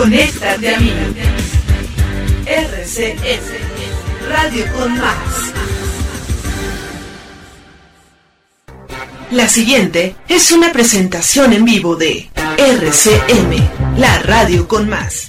Conéctate a mí. RCS, Radio con Más. La siguiente es una presentación en vivo de RCM, la radio con más.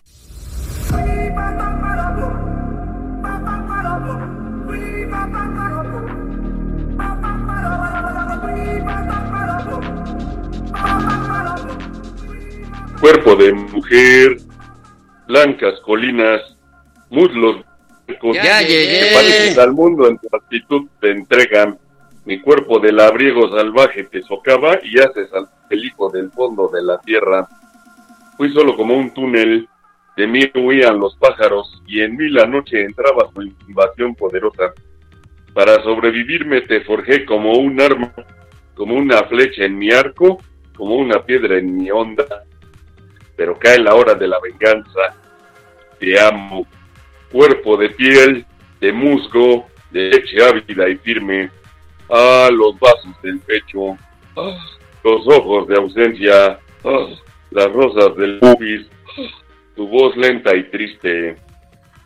Cuerpo de mujer, blancas colinas, muslos ya, que pareces al mundo en tu actitud te entregan. Mi cuerpo de labriego salvaje te socava y haces al hijo del fondo de la tierra. Fui solo como un túnel, de mí huían los pájaros y en mí la noche entraba su invasión poderosa. Para sobrevivirme te forjé como un arma, como una flecha en mi arco, como una piedra en mi onda. Pero cae la hora de la venganza. Te amo, cuerpo de piel, de musgo, de leche ávida y firme. Ah, los vasos del pecho, ah, los ojos de ausencia, ah, las rosas del pubis, tu voz lenta y triste.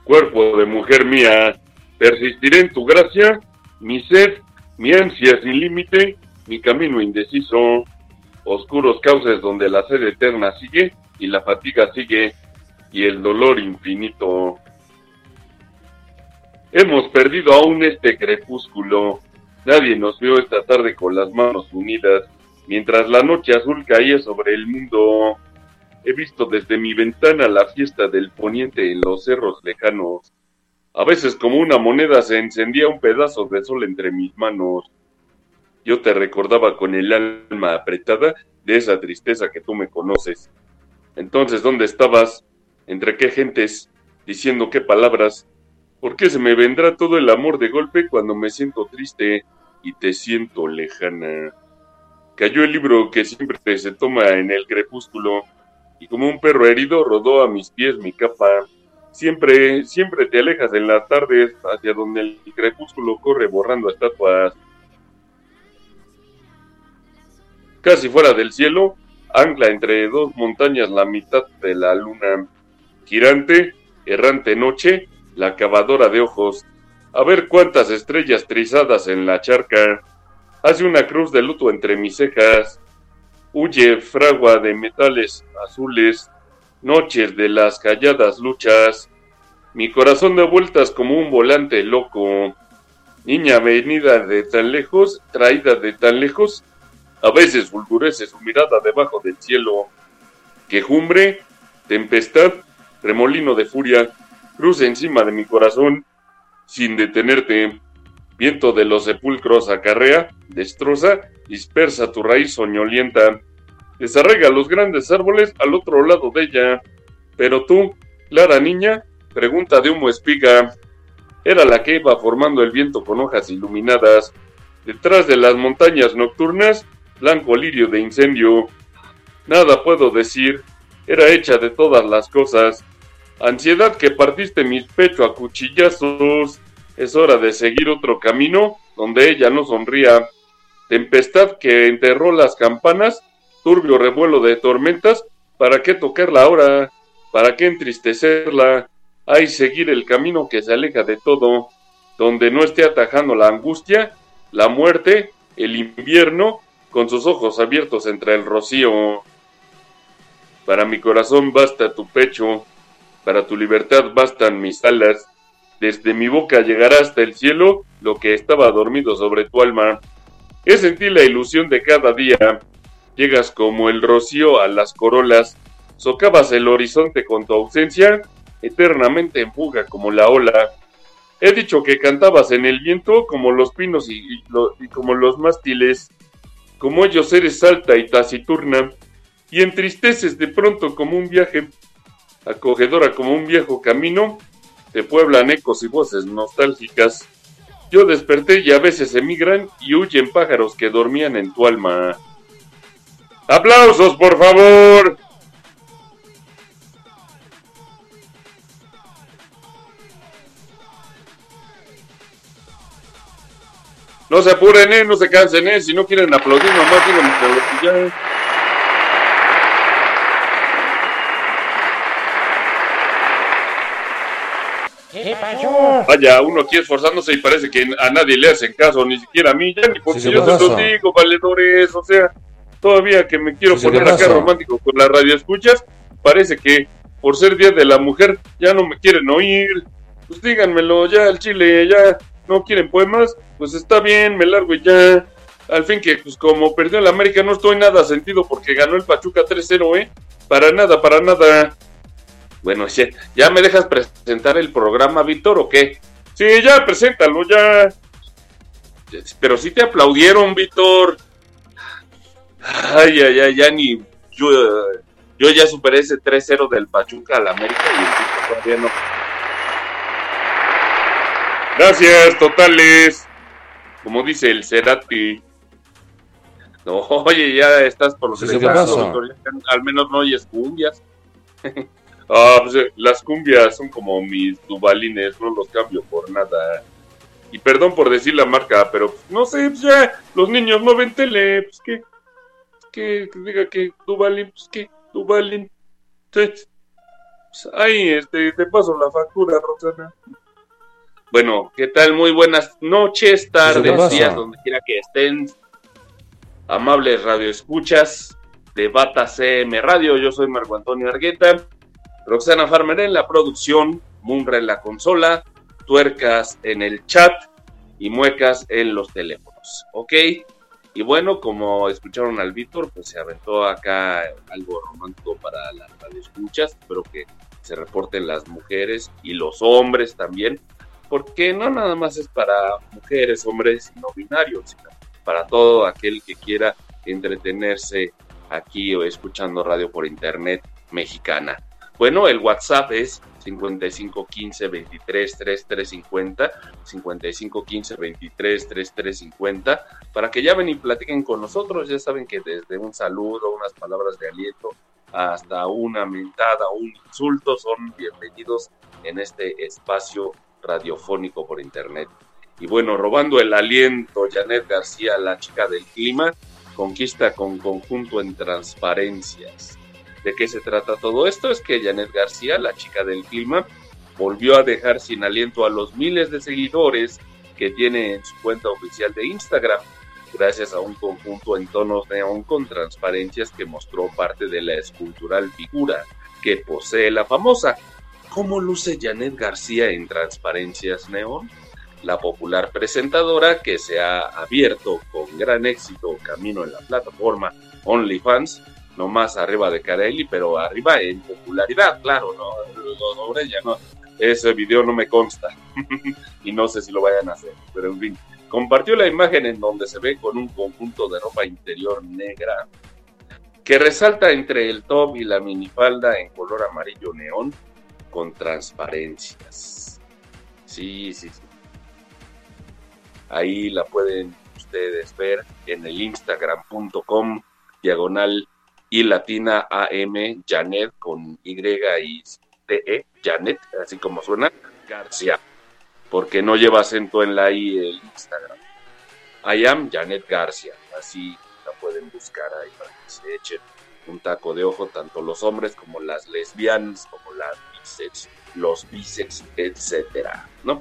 Cuerpo de mujer mía, persistiré en tu gracia, mi sed, mi ansia sin límite, mi camino indeciso, oscuros cauces donde la sed eterna sigue y la fatiga sigue y el dolor infinito. Hemos perdido aún este crepúsculo. Nadie nos vio esta tarde con las manos unidas, mientras la noche azul caía sobre el mundo. He visto desde mi ventana la fiesta del poniente en los cerros lejanos. A veces como una moneda se encendía un pedazo de sol entre mis manos. Yo te recordaba con el alma apretada de esa tristeza que tú me conoces. Entonces, ¿dónde estabas? ¿Entre qué gentes? ¿Diciendo qué palabras? ¿Por qué se me vendrá todo el amor de golpe cuando me siento triste y te siento lejana? Cayó el libro que siempre se toma en el crepúsculo y como un perro herido rodó a mis pies mi capa. Siempre, siempre te alejas en las tardes hacia donde el crepúsculo corre borrando estatuas. Casi fuera del cielo, ancla entre dos montañas la mitad de la luna. Girante, errante noche, la cavadora de ojos. A ver cuántas estrellas trizadas en la charca. Hace una cruz de luto entre mis cejas huye fragua de metales azules, noches de las calladas luchas, mi corazón de vueltas como un volante loco, niña venida de tan lejos, traída de tan lejos, a veces fulgurece su mirada debajo del cielo, quejumbre, tempestad, remolino de furia, cruce encima de mi corazón, sin detenerte, viento de los sepulcros acarrea, destroza, dispersa tu raíz soñolienta, desarraiga los grandes árboles al otro lado de ella. Pero tú, clara niña, pregunta de humo espiga, era la que iba formando el viento con hojas iluminadas. Detrás de las montañas nocturnas, blanco lirio de incendio. Nada puedo decir, era hecha de todas las cosas. Ansiedad que partiste mi pecho a cuchillazos. Es hora de seguir otro camino donde ella no sonría. Tempestad que enterró las campanas turbio revuelo de tormentas, ¿para qué tocarla ahora? ¿Para qué entristecerla? Hay seguir el camino que se aleja de todo, donde no esté atajando la angustia, la muerte, el invierno, con sus ojos abiertos entre el rocío. Para mi corazón basta tu pecho, para tu libertad bastan mis alas. Desde mi boca llegará hasta el cielo lo que estaba dormido sobre tu alma. He sentido la ilusión de cada día, Llegas como el rocío a las corolas, socavas el horizonte con tu ausencia, eternamente en fuga como la ola. He dicho que cantabas en el viento como los pinos y, como los mástiles, como ellos eres alta y taciturna, y entristeces de pronto como un viaje, acogedora como un viejo camino, te pueblan ecos y voces nostálgicas. Yo desperté y a veces emigran y huyen pájaros que dormían en tu alma. ¡Aplausos, por favor! No se apuren, ¿eh? No se cansen, ¿eh? Si no quieren aplaudir, nomás díganme que ya... Vaya, uno aquí esforzándose y parece que a nadie le hacen caso, ni siquiera a mí, ya ni porque yo se los digo, valedores, o sea, todavía que me quiero poner acá romántico con la radio escuchas, parece que por ser Día de la Mujer ya no me quieren oír. Pues díganmelo, ya el chile, ya no quieren poemas, pues está bien, me largo y ya. Al fin que, pues como perdió el América, no estoy nada sentido porque ganó el Pachuca 3-0, ¿eh? Para nada, para nada. Bueno, ¿ya me dejas presentar el programa, Víctor, o qué? Sí, ya, preséntalo, ya. Pero sí te aplaudieron, Víctor. Ay, ay, ay, ya ni. Yo, yo ya superé ese 3-0 del Pachuca al América y el todavía no. Gracias, totales. Como dice el Cerati. No, oye, ya estás por los sí, Al menos no oyes cumbias. Ah, pues eh, las cumbias son como mis dubalines, no los cambio por nada. Y perdón por decir la marca, pero pues, no sé, pues ya los niños no ven tele, pues que, que, diga que dubalín, pues que. Entonces, pues, ahí este, te paso la factura, Rosana. Bueno, ¿qué tal? Muy buenas noches, tardes, días, donde quiera que estén. Amables radioescuchas de Bata CM Radio, yo soy Marco Antonio Argueta Roxana Farmer en la producción, Munra en la consola, tuercas en el chat y muecas en los teléfonos. ¿Ok? Y bueno, como escucharon al Víctor, pues se aventó acá algo romántico para las escuchas. Espero que se reporten las mujeres y los hombres también, porque no nada más es para mujeres, hombres no binarios, sino para todo aquel que quiera entretenerse aquí o escuchando radio por internet mexicana. Bueno, el WhatsApp es 5515 23 3350, 5515 23 3350, para que llamen y platiquen con nosotros. Ya saben que desde un saludo, unas palabras de aliento, hasta una mentada, un insulto, son bienvenidos en este espacio radiofónico por internet. Y bueno, robando el aliento, Janet García, la chica del clima, conquista con conjunto en transparencias. ¿De qué se trata todo esto? Es que Janet García, la chica del clima, volvió a dejar sin aliento a los miles de seguidores que tiene en su cuenta oficial de Instagram, gracias a un conjunto en tonos neón con transparencias que mostró parte de la escultural figura que posee la famosa. ¿Cómo luce Janet García en transparencias neón? La popular presentadora que se ha abierto con gran éxito camino en la plataforma OnlyFans no más arriba de Carelli, pero arriba en popularidad, claro, no, sobre ella, no, ese video no me consta y no sé si lo vayan a hacer, pero en fin, compartió la imagen en donde se ve con un conjunto de ropa interior negra que resalta entre el top y la minifalda en color amarillo neón con transparencias. Sí, sí, sí. Ahí la pueden ustedes ver en el instagram.com diagonal y latina AM Janet con Y y T-E, Janet, así como suena, García, porque no lleva acento en la I el Instagram. I am Janet García, así la pueden buscar ahí para que se echen un taco de ojo, tanto los hombres como las lesbianas, como las los bisex, etcétera, ¿no?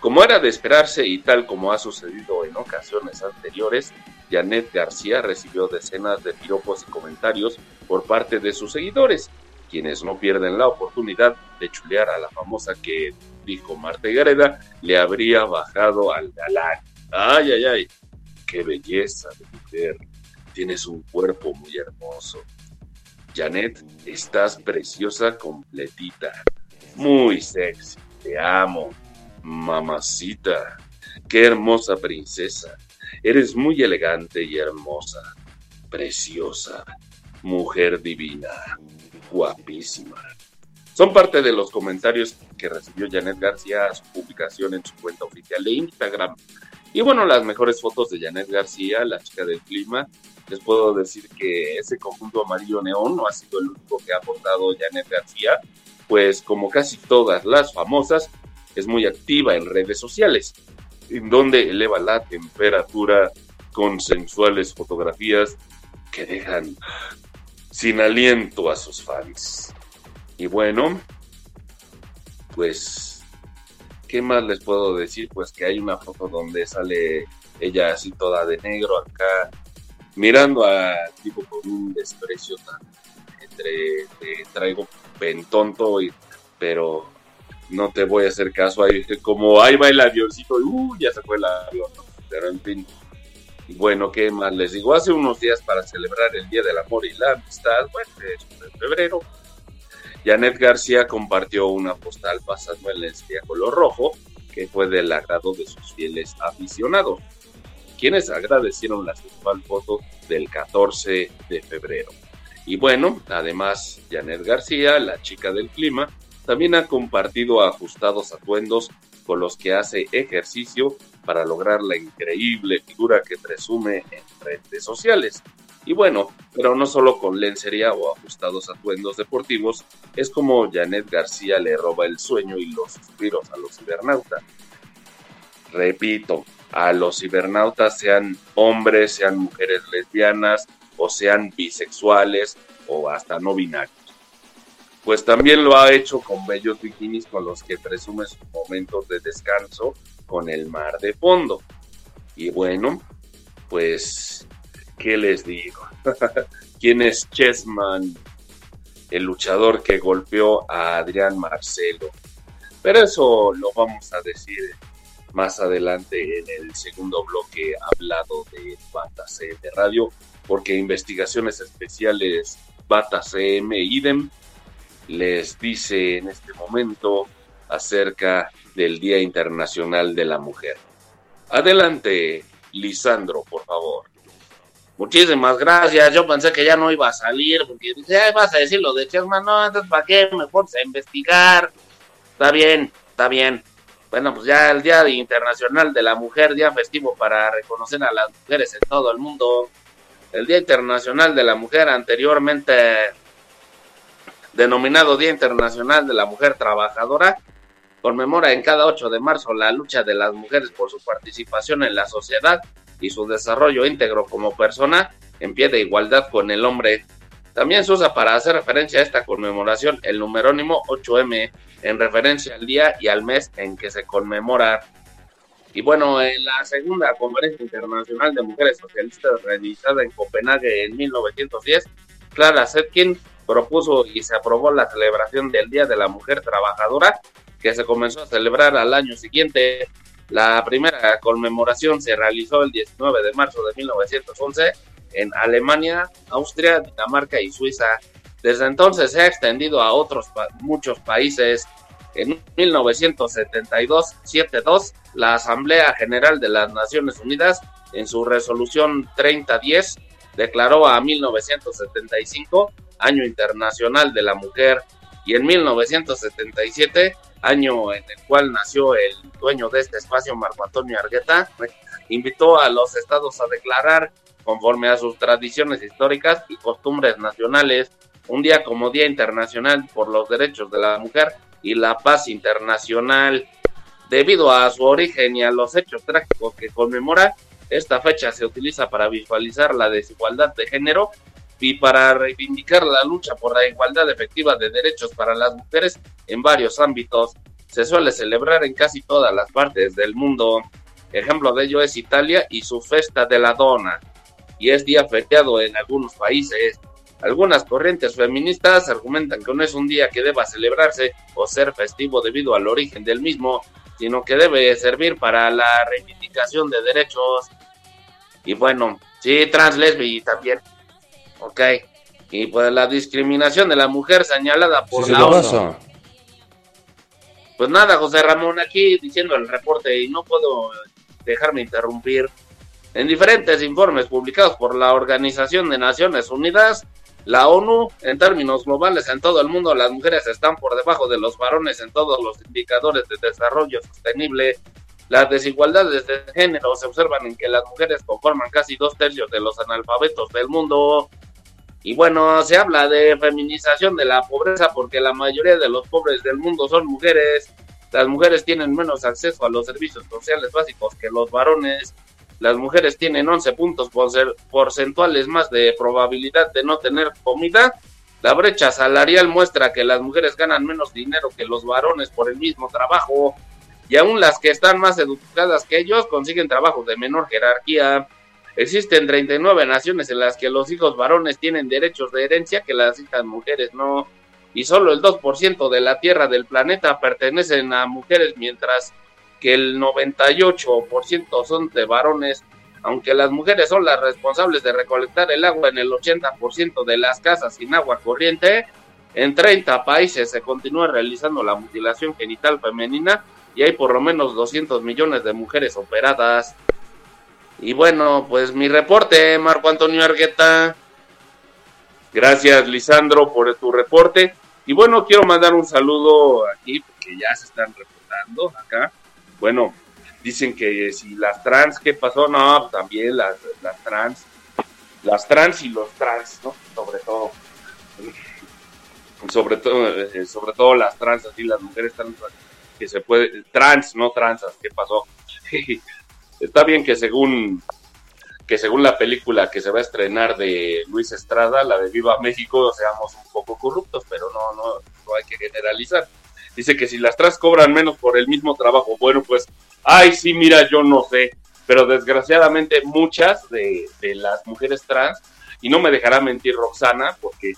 Como era de esperarse y tal como ha sucedido en ocasiones anteriores, Janet García recibió decenas de piropos y comentarios por parte de sus seguidores, quienes no pierden la oportunidad de chulear a la famosa que, dijo Marta Gareda, le habría bajado al galán. Ay, ay, ay, qué belleza de mujer, tienes un cuerpo muy hermoso. Janet, estás preciosa completita, muy sexy, te amo, mamacita, qué hermosa princesa. Eres muy elegante y hermosa, preciosa, mujer divina, guapísima. Son parte de los comentarios que recibió Janet García a su publicación en su cuenta oficial de Instagram. Y bueno, las mejores fotos de Janet García, la chica del clima. Les puedo decir que ese conjunto amarillo neón no ha sido el único que ha aportado Janet García, pues como casi todas las famosas, es muy activa en redes sociales, en donde eleva la temperatura con sensuales fotografías que dejan sin aliento a sus fans. Y bueno, pues, ¿qué más les puedo decir? Pues que hay una foto donde sale ella así toda de negro acá, mirando a tipo con un desprecio tan entre traigo pentonto y pero no te voy a hacer caso. Ahí como ahí va el avioncito y uh, ya fue el avión pero en fin. Bueno qué más les digo hace unos días para celebrar el día del amor y la amistad bueno de febrero Janet García compartió una postal pasando en lencería color rojo que fue del agrado de sus fieles aficionados quienes agradecieron la sexual foto del 14 de febrero. Y bueno, además, Janet García, la chica del clima, también ha compartido ajustados atuendos con los que hace ejercicio para lograr la increíble figura que presume en redes sociales. Y bueno, pero no solo con lencería o ajustados atuendos deportivos, es como Janet García le roba el sueño y los suspiros a los cibernautas. Repito, a los cibernautas, sean hombres, sean mujeres lesbianas, o sean bisexuales, o hasta no binarios. Pues también lo ha hecho con bellos bikinis con los que presume sus momentos de descanso con el mar de fondo. Y bueno, pues, ¿qué les digo? ¿Quién es Chessman? El luchador que golpeó a Adrián Marcelo. Pero eso lo vamos a decir más adelante en el segundo bloque hablado de Bata CM Radio, porque investigaciones especiales Bata CM IDEM les dice en este momento acerca del Día Internacional de la Mujer. Adelante, Lisandro, por favor. Muchísimas gracias. Yo pensé que ya no iba a salir, porque Ay, vas a decir lo de Chessman. No, entonces, ¿para qué me pones a investigar? Está bien, está bien. Bueno, pues ya el Día Internacional de la Mujer, día festivo para reconocer a las mujeres en todo el mundo. El Día Internacional de la Mujer, anteriormente denominado Día Internacional de la Mujer Trabajadora, conmemora en cada 8 de marzo la lucha de las mujeres por su participación en la sociedad y su desarrollo íntegro como persona en pie de igualdad con el hombre. También se usa para hacer referencia a esta conmemoración el numerónimo 8M, en referencia al día y al mes en que se conmemora. Y bueno, en la segunda Conferencia Internacional de Mujeres Socialistas realizada en Copenhague en 1910, Clara Zetkin propuso y se aprobó la celebración del Día de la Mujer Trabajadora, que se comenzó a celebrar al año siguiente. La primera conmemoración se realizó el 19 de marzo de 1911 en Alemania, Austria, Dinamarca y Suiza. Desde entonces se ha extendido a otros muchos países. En 1972-72, la Asamblea General de las Naciones Unidas, en su resolución 3010, declaró a 1975 Año Internacional de la Mujer y en 1977, año en el cual nació el dueño de este espacio, Marco Antonio Argueta, invitó a los estados a declarar, conforme a sus tradiciones históricas y costumbres nacionales, un día como Día Internacional por los Derechos de la Mujer y la Paz Internacional. Debido a su origen y a los hechos trágicos que conmemora, esta fecha se utiliza para visualizar la desigualdad de género y para reivindicar la lucha por la igualdad efectiva de derechos para las mujeres en varios ámbitos. Se suele celebrar en casi todas las partes del mundo. Ejemplo de ello es Italia y su Festa de la Dona, y es día feriado en algunos países. Algunas corrientes feministas argumentan que no es un día que deba celebrarse o ser festivo debido al origen del mismo, sino que debe servir para la reivindicación de derechos. Y bueno, sí, trans, lesbi también. Ok. Y pues la discriminación de la mujer señalada por la ONU. Pues nada, José Ramón, aquí diciendo el reporte y no puedo dejarme interrumpir. En diferentes informes publicados por la Organización de Naciones Unidas, la ONU, en términos globales, en todo el mundo, las mujeres están por debajo de los varones en todos los indicadores de desarrollo sostenible. Las desigualdades de género se observan en que las mujeres conforman casi dos tercios de los analfabetos del mundo. Y bueno, se habla de feminización de la pobreza porque la mayoría de los pobres del mundo son mujeres. Las mujeres tienen menos acceso a los servicios sociales básicos que los varones las mujeres tienen 11 puntos porcentuales más de probabilidad de no tener comida. La brecha salarial muestra que las mujeres ganan menos dinero que los varones por el mismo trabajo y aún las que están más educadas que ellos consiguen trabajos de menor jerarquía. Existen 39 naciones en las que los hijos varones tienen derechos de herencia que las hijas mujeres no, y solo el 2% de la tierra del planeta pertenecen a mujeres mientras que el 98% son de varones, aunque las mujeres son las responsables de recolectar el agua en el 80% de las casas sin agua corriente, en 30 países se continúa realizando la mutilación genital femenina y hay por lo menos 200 millones de mujeres operadas. Y bueno, pues mi reporte, Marco Antonio Argueta. Gracias, Lisandro, por tu reporte. Y bueno, quiero mandar un saludo aquí, porque ya se están reportando acá bueno, dicen que si las trans, ¿qué pasó? No, también las, las trans, las trans y los trans, ¿no? Sobre todo, sobre todo, eh, sobre todo las trans, así las mujeres trans, que se puede, trans, no transas, ¿qué pasó? Está bien que según que según la película que se va a estrenar de Luis Estrada, la de Viva México, seamos un poco corruptos, pero no, no, no hay que generalizar. Dice que si las trans cobran menos por el mismo trabajo, bueno, pues, ay, sí, mira, yo no sé, pero desgraciadamente muchas de, las mujeres trans, y no me dejará mentir Roxana, porque,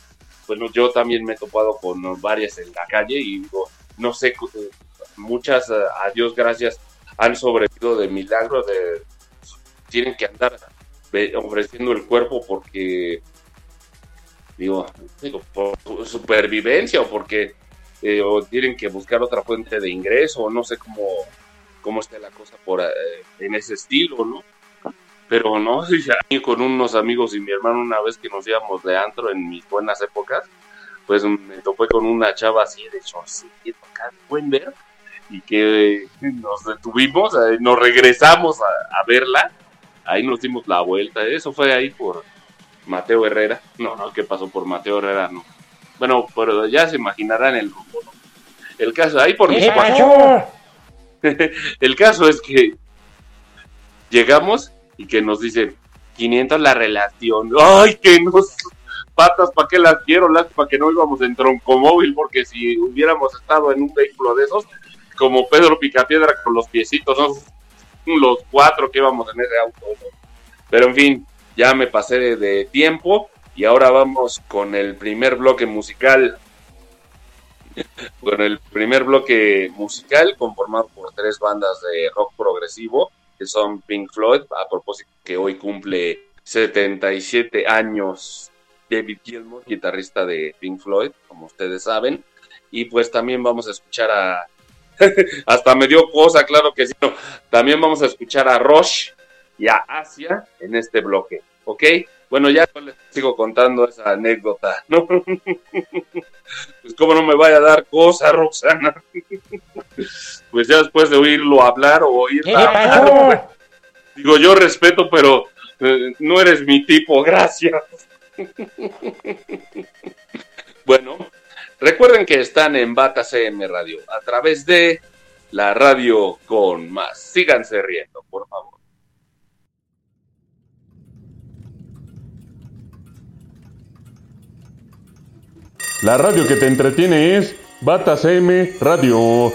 bueno, yo también me he topado con varias en la calle y digo, no sé, muchas, a Dios gracias, han sobrevivido de milagro, de, tienen que andar ofreciendo el cuerpo porque, digo, digo por supervivencia o porque eh, o tienen que buscar otra fuente de ingreso, o no sé cómo, cómo esté la cosa por eh, en ese estilo, ¿no? Pero no, yo con unos amigos y mi hermano una vez que nos íbamos de antro en mis buenas épocas, pues me topé con una chava así de chorcito acá, buen ver, y que nos detuvimos, eh, nos regresamos a, a, verla, ahí nos dimos la vuelta, eso fue ahí por Mateo Herrera, no, no, ¿qué pasó por Mateo Herrera? No, bueno, pero ya se imaginarán el rumbo, ¿no? El caso, ahí por mis El caso es que llegamos y que nos dicen 500 la relación. ¡Ay, que nos patas, ¿para qué las quiero? para que no íbamos en troncomóvil, porque si hubiéramos estado en un vehículo de esos, como Pedro Picapiedra con los piecitos, ¿no? los cuatro que íbamos en ese auto. Pero en fin, ya me pasé de tiempo y ahora vamos con el primer bloque musical. con el primer bloque musical conformado por tres bandas de rock progresivo, que son Pink Floyd, a propósito que hoy cumple 77 años David Gilmour, guitarrista de Pink Floyd, como ustedes saben. Y pues también vamos a escuchar a... Hasta me dio cosa, claro que sí. También vamos a escuchar a Rush y a Asia en este bloque, ¿ok? Bueno, ya les sigo contando esa anécdota, ¿no? pues cómo no me vaya a dar cosa, Roxana. pues ya después de oírlo hablar o oírla hablar, digo, yo respeto, pero eh, no eres mi tipo, gracias. bueno, recuerden que están en Bata CM Radio a través de la radio con más. Síganse riendo, por favor. La radio que te entretiene es Bata CM Radio.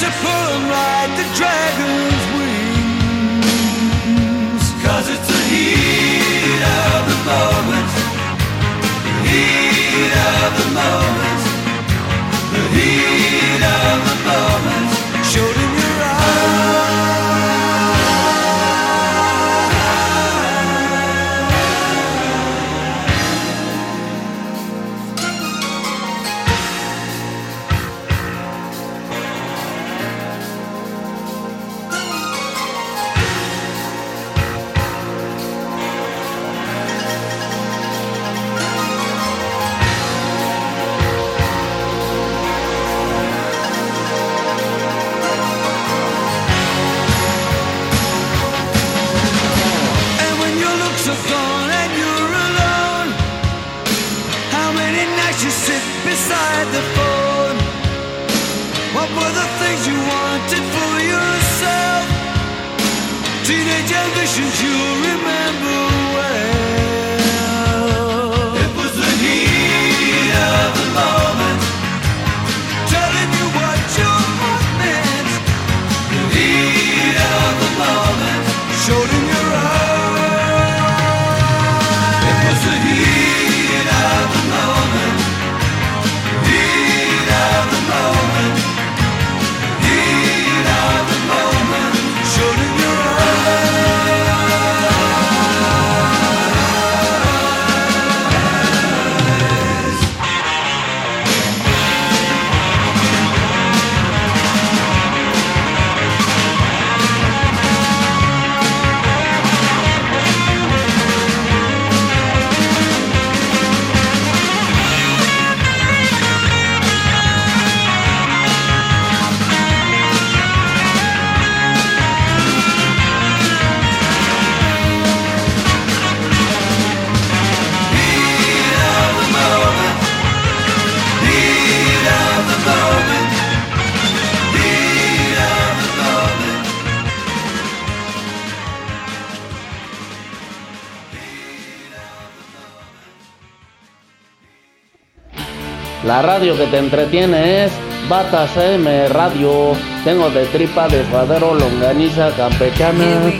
to pull them like the dragon's wings. Cause it's the heat of the moment. The heat of the moment. La radio que te entretiene es Batas M Radio. Tengo de tripa, de suadero, longaniza, campechana.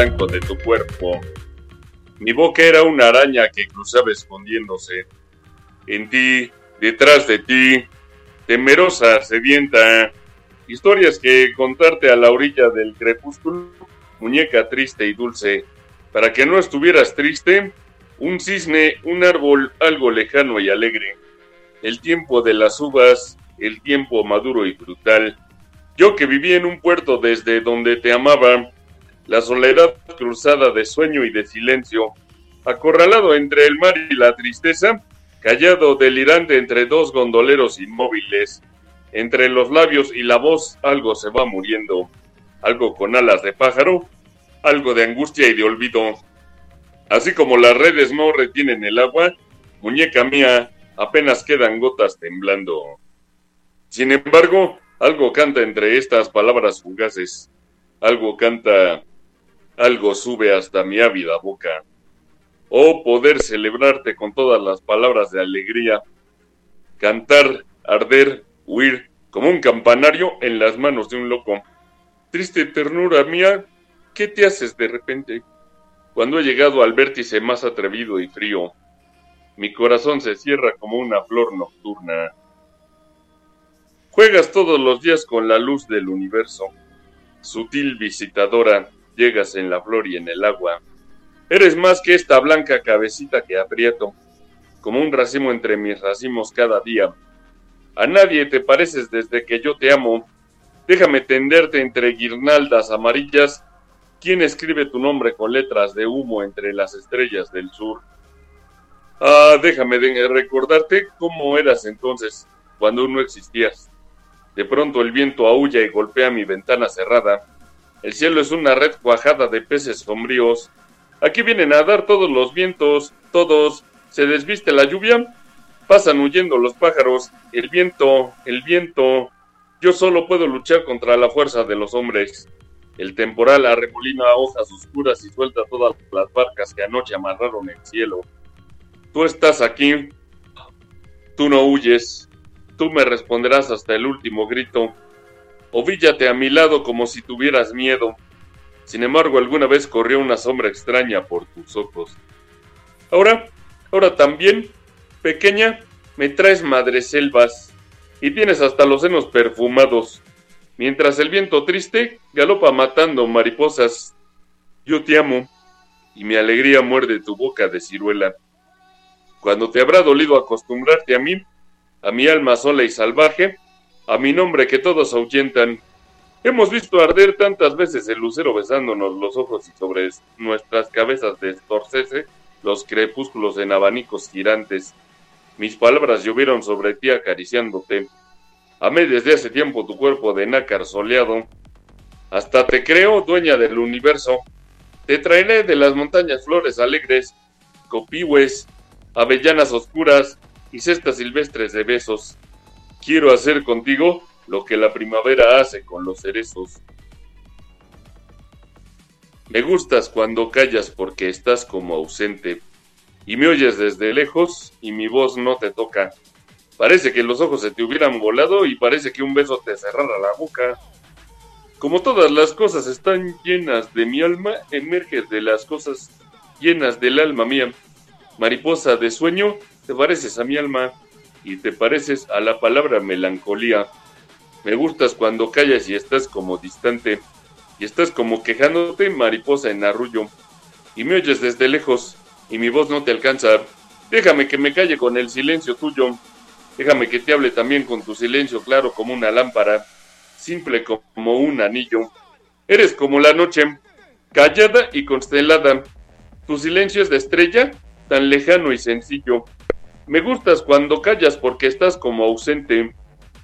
De tu cuerpo. Mi boca era una araña que cruzaba escondiéndose. En ti, detrás de ti, temerosa, sedienta, historias que contarte a la orilla del crepúsculo, muñeca triste y dulce. Para que no estuvieras triste, un cisne, un árbol algo lejano y alegre. El tiempo de las uvas, el tiempo maduro y brutal. Yo que viví en un puerto desde donde te amaba, la soledad cruzada de sueño y de silencio, acorralado entre el mar y la tristeza, callado delirante entre dos gondoleros inmóviles, entre los labios y la voz algo se va muriendo, algo con alas de pájaro, algo de angustia y de olvido. Así como las redes no retienen el agua, muñeca mía, apenas quedan gotas temblando. Sin embargo, algo canta entre estas palabras fugaces, algo canta, algo sube hasta mi ávida boca. Oh, poder celebrarte con todas las palabras de alegría, cantar, arder, huir, como un campanario en las manos de un loco. Triste ternura mía, ¿Qué te haces de repente? Cuando he llegado al vértice más atrevido y frío, mi corazón se cierra como una flor nocturna. Juegas todos los días con la luz del universo. Sutil visitadora, llegas en la flor y en el agua. Eres más que esta blanca cabecita que aprieto, como un racimo entre mis racimos cada día. A nadie te pareces desde que yo te amo. Déjame tenderte entre guirnaldas amarillas. ¿Quién escribe tu nombre con letras de humo entre las estrellas del sur? Ah, déjame recordarte cómo eras entonces, cuando no existías. De pronto el viento aúlla y golpea mi ventana cerrada. El cielo es una red cuajada de peces sombríos. Aquí vienen a dar todos los vientos, todos. Se desviste la lluvia, pasan huyendo los pájaros. El viento, el viento. Yo solo puedo luchar contra la fuerza de los hombres. El temporal arremolina hojas oscuras y suelta todas las barcas que anoche amarraron el cielo. Tú estás aquí, tú no huyes, tú me responderás hasta el último grito. Ovíllate a mi lado como si tuvieras miedo. Sin embargo, alguna vez corrió una sombra extraña por tus ojos. Ahora, ahora también, pequeña, me traes madreselvas y tienes hasta los senos perfumados. Mientras el viento triste galopa matando mariposas. Yo te amo y mi alegría muerde tu boca de ciruela cuando te habrá dolido acostumbrarte a mí, a mi alma sola y salvaje, a mi nombre que todos ahuyentan. Hemos visto arder tantas veces el lucero besándonos los ojos y sobre nuestras cabezas destorcerse los crepúsculos en abanicos girantes. Mis palabras llovieron sobre ti acariciándote. Amé desde hace tiempo tu cuerpo de nácar soleado. Hasta te creo dueña del universo. Te traeré de las montañas flores alegres, copihues, avellanas oscuras y cestas silvestres de besos. Quiero hacer contigo lo que la primavera hace con los cerezos. Me gustas cuando callas porque estás como ausente y me oyes desde lejos y mi voz no te toca. Parece que los ojos se te hubieran volado y parece que un beso te cerrara la boca. Como todas las cosas están llenas de mi alma, emerges de las cosas llenas del alma mía. Mariposa de sueño, te pareces a mi alma y te pareces a la palabra melancolía. Me gustas cuando callas y estás como distante y estás como quejándote, mariposa en arrullo. Y me oyes desde lejos y mi voz no te alcanza. Déjame que me calle con el silencio tuyo. Déjame que te hable también con tu silencio claro como una lámpara, simple como un anillo. Eres como la noche, callada y constelada. Tu silencio es de estrella tan lejano y sencillo. Me gustas cuando callas porque estás como ausente,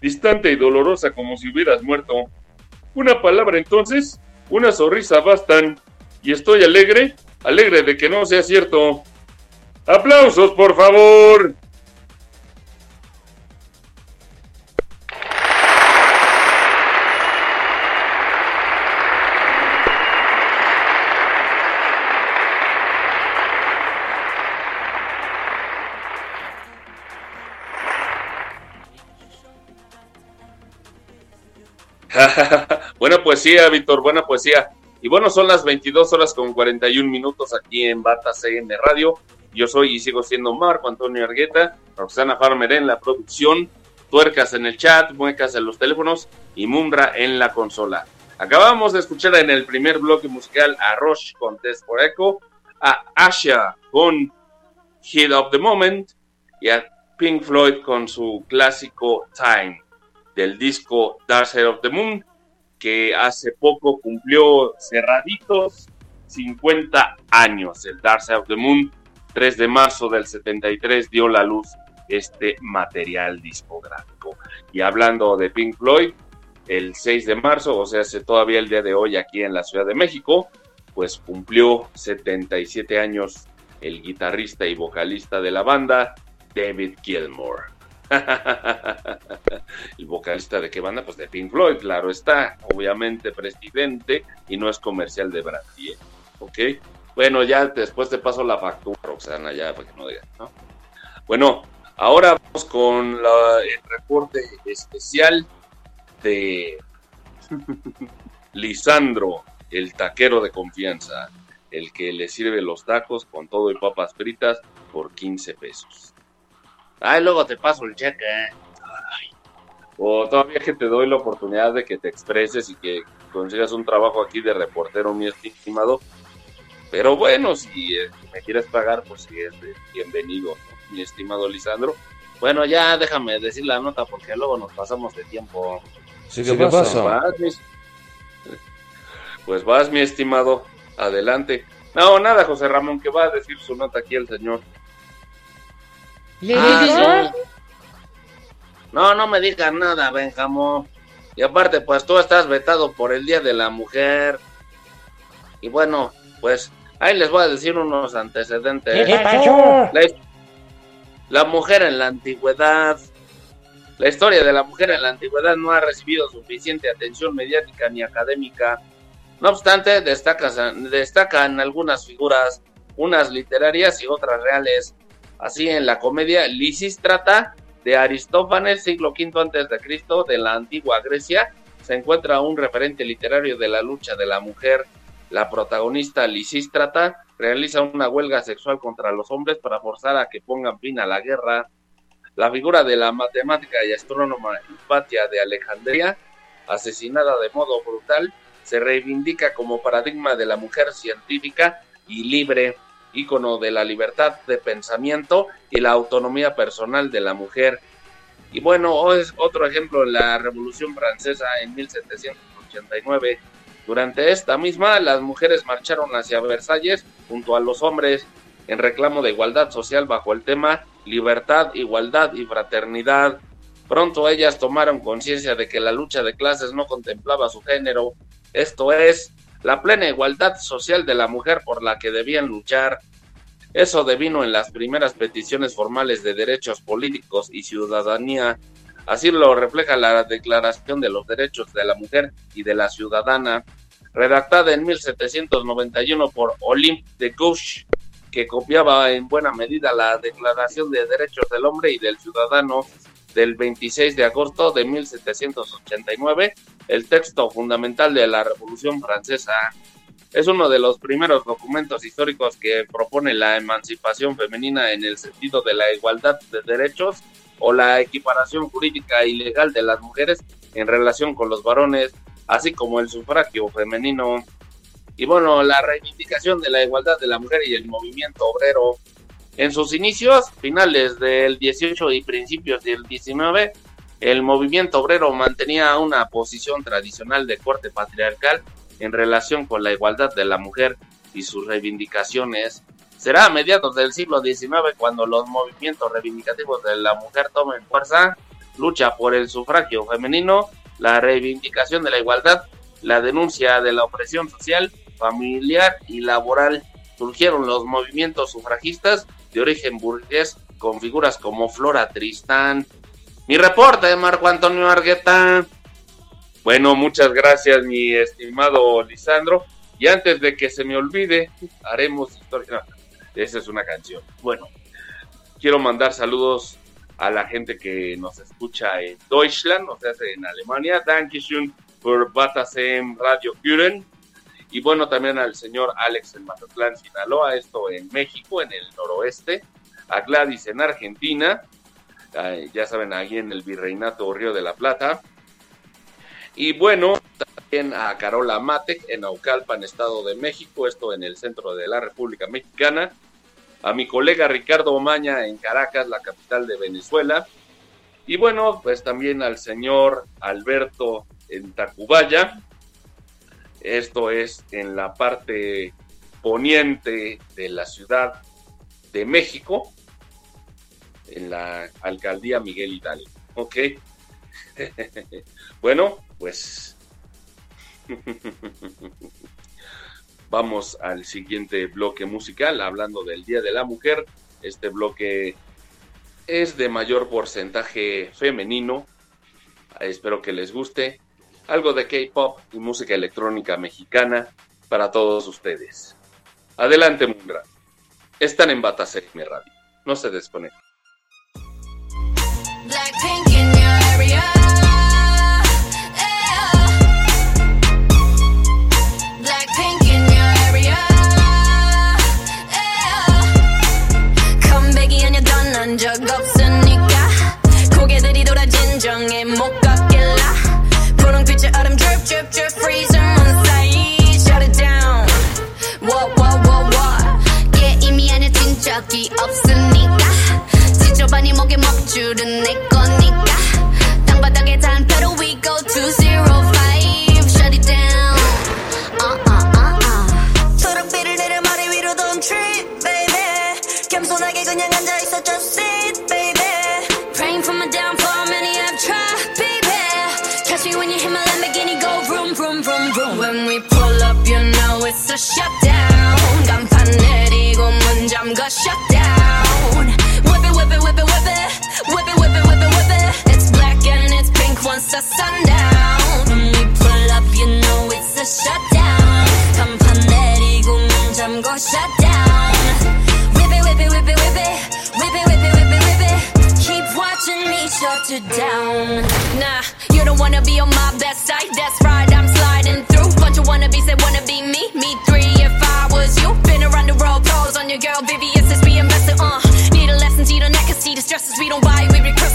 distante y dolorosa como si hubieras muerto. Una palabra entonces, una sonrisa bastan, y estoy alegre, alegre de que no sea cierto. ¡Aplausos, por favor! Poesía, Víctor, buena poesía. Y bueno, son las 22 horas con 41 minutos aquí en Bata CN Radio. Yo soy y sigo siendo Marco Antonio Argueta, Roxana Farmer en la producción, Tuercas en el chat, Muecas en los teléfonos y Mumbra en la consola. Acabamos de escuchar en el primer bloque musical a Roche con Test por Echo, a Asha con Heat of the Moment y a Pink Floyd con su clásico Time del disco Dark Side of the Moon, que hace poco cumplió cerraditos 50 años. El Dark Side of the Moon, 3 de marzo del 73, dio la luz este material discográfico. Y hablando de Pink Floyd, el 6 de marzo, o sea, hace todavía el día de hoy aquí en la Ciudad de México, pues cumplió 77 años el guitarrista y vocalista de la banda, David Gilmour. el vocalista de qué banda? Pues de Pink Floyd, claro está, obviamente presidente y no es comercial de Brasil, ¿ok? Bueno, ya después te paso la factura, Roxana, ya para que no digas, ¿no? Bueno, ahora vamos con el reporte especial de Lisandro el taquero de confianza, el que le sirve los tacos con todo y papas fritas por 15 pesos. Ay, luego te paso el cheque. O todavía que te doy la oportunidad de que te expreses y que consigas un trabajo aquí de reportero, mi estimado. Pero bueno, si eh, me quieres pagar, pues sí, es bienvenido, mi estimado Lisandro. Bueno, ya déjame decir la nota porque luego nos pasamos de tiempo. Sí, ¿qué, pasa? Pues vas, mi estimado, adelante. No, nada, José Ramón, que va a decir su nota aquí el señor. Ah, no, no me digas nada, Benjamín. Y aparte, pues tú estás vetado por el Día de la Mujer. Y bueno, pues ahí les voy a decir unos antecedentes. ¿Qué pasó? La, la mujer en la antigüedad. La historia de la mujer en la antigüedad no ha recibido suficiente atención mediática ni académica. No obstante, destacan, destacan algunas figuras, unas literarias y otras reales. Así en la comedia Lisístrata de Aristófanes, siglo V antes de Cristo, de la antigua Grecia, se encuentra un referente literario de la lucha de la mujer. La protagonista Lisístrata realiza una huelga sexual contra los hombres para forzar a que pongan fin a la guerra. La figura de la matemática y astrónoma Hipatia de Alejandría, asesinada de modo brutal, se reivindica como paradigma de la mujer científica y libre ícono de la libertad de pensamiento y la autonomía personal de la mujer. Y bueno, es otro ejemplo en la Revolución Francesa en 1789. Durante esta misma, las mujeres marcharon hacia Versalles junto a los hombres en reclamo de igualdad social bajo el tema libertad, igualdad y fraternidad. Pronto ellas tomaron conciencia de que la lucha de clases no contemplaba su género, esto es, la plena igualdad social de la mujer por la que debían luchar. Eso devino en las primeras peticiones formales de derechos políticos y ciudadanía. Así lo refleja la Declaración de los Derechos de la Mujer y de la Ciudadana, redactada en 1791 por Olympe de Gouges, que copiaba en buena medida la Declaración de Derechos del Hombre y del Ciudadano del 26 de agosto de 1789, el texto fundamental de la Revolución Francesa. Es uno de los primeros documentos históricos que propone la emancipación femenina en el sentido de la igualdad de derechos o la equiparación jurídica y legal de las mujeres en relación con los varones, así como el sufragio femenino. Y bueno, la reivindicación de la igualdad de la mujer y el movimiento obrero en sus inicios, finales del 18 y principios del 19, el movimiento obrero mantenía una posición tradicional de corte patriarcal en relación con la igualdad de la mujer y sus reivindicaciones. Será a mediados del siglo XIX cuando los movimientos reivindicativos de la mujer tomen fuerza, lucha por el sufragio femenino, la reivindicación de la igualdad, la denuncia de la opresión social, familiar y laboral. Surgieron los movimientos sufragistas de origen burgués con figuras como Flora Tristán. Mi reporte, Marco Antonio Argueta. Bueno, muchas gracias, mi estimado Lisandro. Y antes de que se me olvide, haremos historia. esa es una canción. Bueno, quiero mandar saludos a la gente que nos escucha en Deutschland, o sea, en Alemania. Dankeschön por Batasem Radio Kuren. Y bueno, también al señor Alex en Mazatlán, Sinaloa, esto en México, en el noroeste, a Gladys en Argentina, ya saben, ahí en el Virreinato Río de la Plata. Y bueno, también a Carola Mate en Aucalpan, Estado de México, esto en el centro de la República Mexicana. A mi colega Ricardo Omaña en Caracas, la capital de Venezuela. Y bueno, pues también al señor Alberto en Tacubaya, esto es en la parte poniente de la Ciudad de México, en la alcaldía Miguel Hidalgo. Ok. bueno, pues vamos al siguiente bloque musical, hablando del Día de la Mujer. Este bloque es de mayor porcentaje femenino. Espero que les guste algo de K-pop y música electrónica mexicana para todos ustedes. Adelante, Mundra. Están en mi Radio. No se desconecten. 줄은 내 거니까. 땅바닥에 잔표로 we go to zero five. Shut it down. Uh, uh, uh, uh. 초록비를 내려 머리 위로 don't trip baby. 겸손하게 그냥 앉아있어 just sit baby. Praying for my downfall many have tried baby. Catch me when you hit my Lamborghini go vroom vroom vroom vroom. When we pull up you know it's a shot. It down. Nah, you don't wanna be on my best side. That's right, I'm sliding through. Bunch of wannabes that wanna be me. Me three if I was you. Been around the world, pros on your girl, VVS is be invested, uh. Need a lesson, see the neck, see the stresses we don't buy, we recurse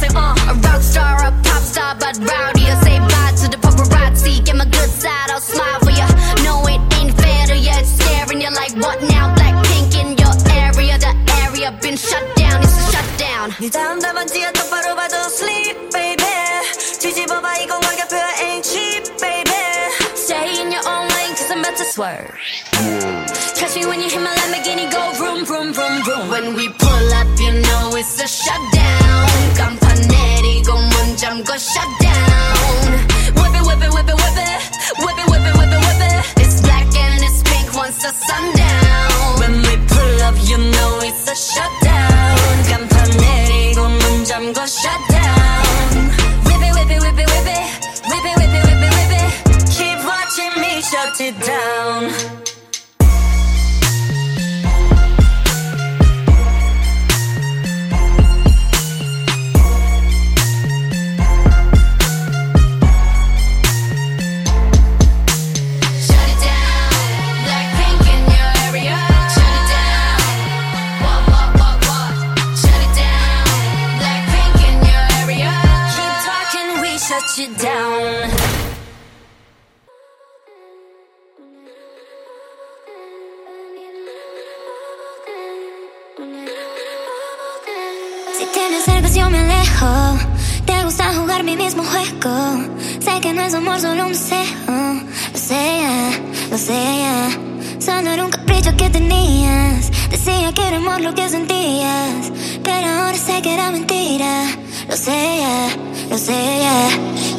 swerve. Catch me when you hit my Lamborghini, go vroom, vroom, vroom, vroom. When we pull up, you know it's a shutdown. 간판 내리고 문 잠궈 shutdown. Solo un deseo Lo sé ya, lo sé ya Solo era un capricho que tenías. Decía que era amor lo que sentías Pero ahora sé que era mentira. Lo sé ya, lo sé ya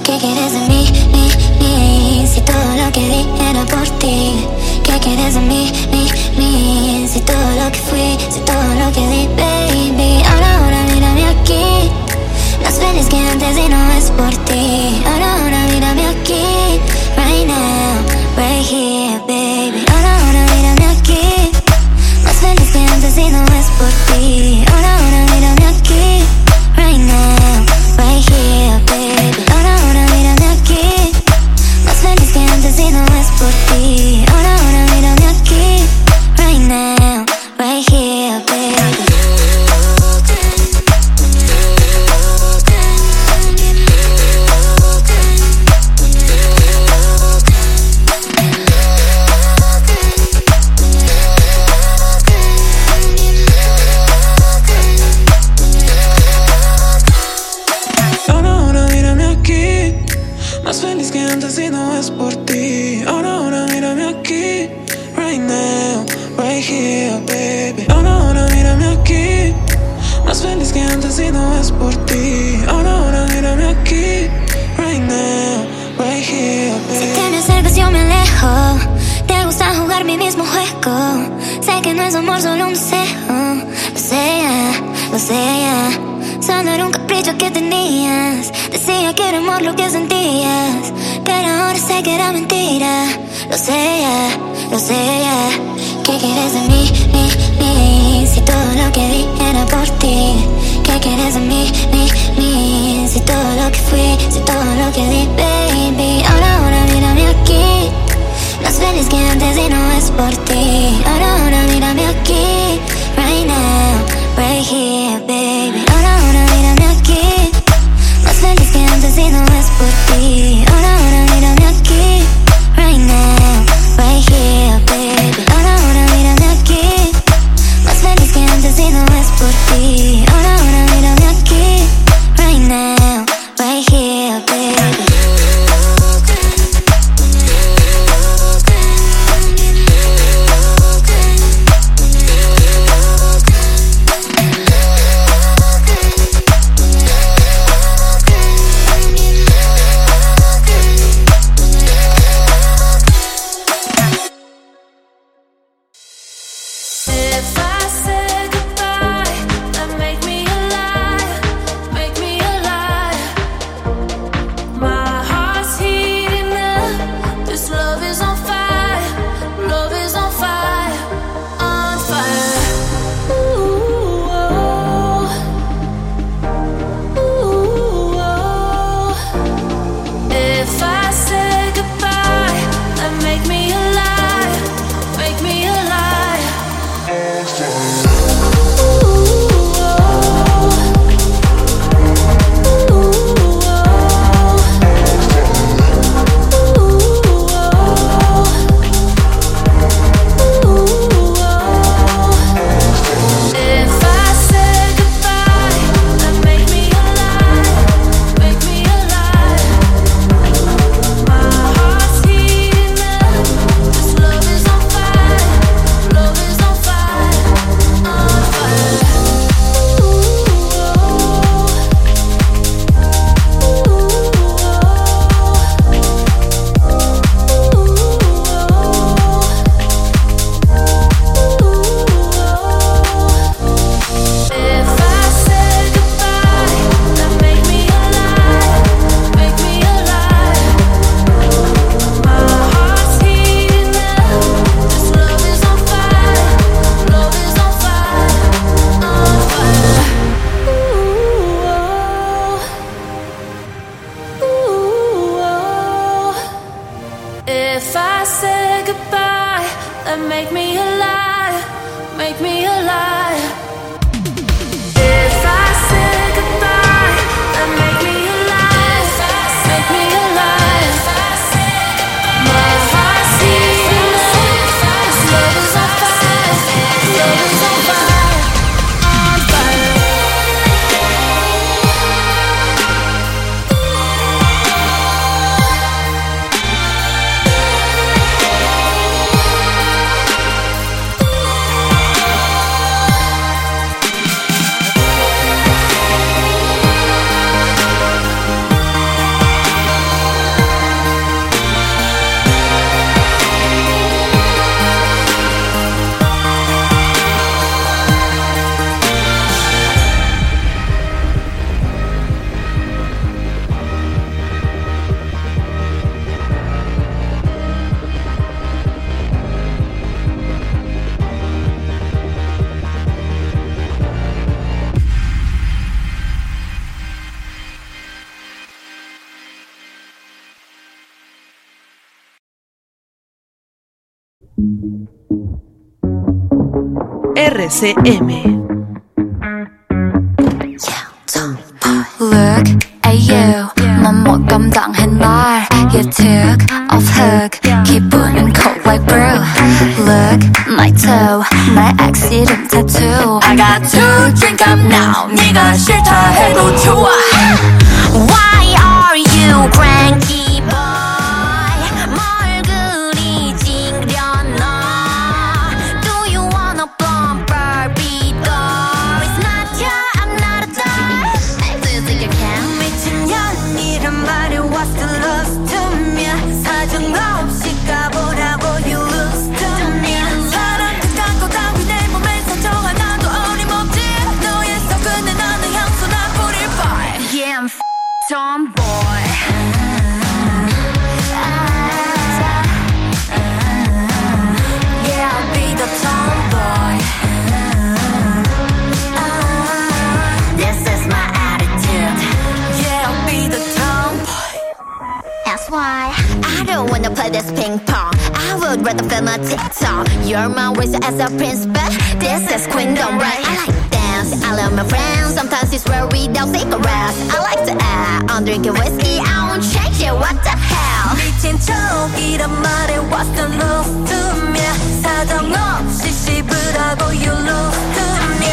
¿Qué quieres de mí, mí, mí? Si todo lo que di era por ti. ¿Qué quieres de mí, mí, mí? Si todo lo que fui, si todo lo que di, baby. Ahora, ahora, mírame aquí Más feliz que antes y no es por ti. Ahora, ahora, mírame aquí. Right now, right here, baby. Ahora, ahora, mírame aquí. Más feliz que antes y no es por ti. Ahora, ahora, mírame aquí. Right now, right here, baby. Ahora, ahora, mírame aquí. Más feliz que antes y no es por ti Lo sé ya, lo sé ya ¿Qué quieres de mí, mí, mí? Si todo lo que di era por ti. ¿Qué quieres de mí, mí, mí? Si todo lo que fui, si todo lo que di, baby. Ahora, ahora, mírame aquí. Más feliz que antes y no es por ti. Ahora, ahora, mírame aquí. Right now, right here, baby. Ahora, ahora, mírame aquí. Más feliz que antes y no es por ti y no RCM. this ping pong. I would rather film a TikTok. You're my wizard as a prince, but this is Queendom, right? I like dance. I love my friends. Sometimes it's where we don't take a rest. I like to act. I'm drinking whiskey. I won't change it. What the hell? 미친 척이란 말에 what's the love to me? 사정 없이 씹으라고 you look to me.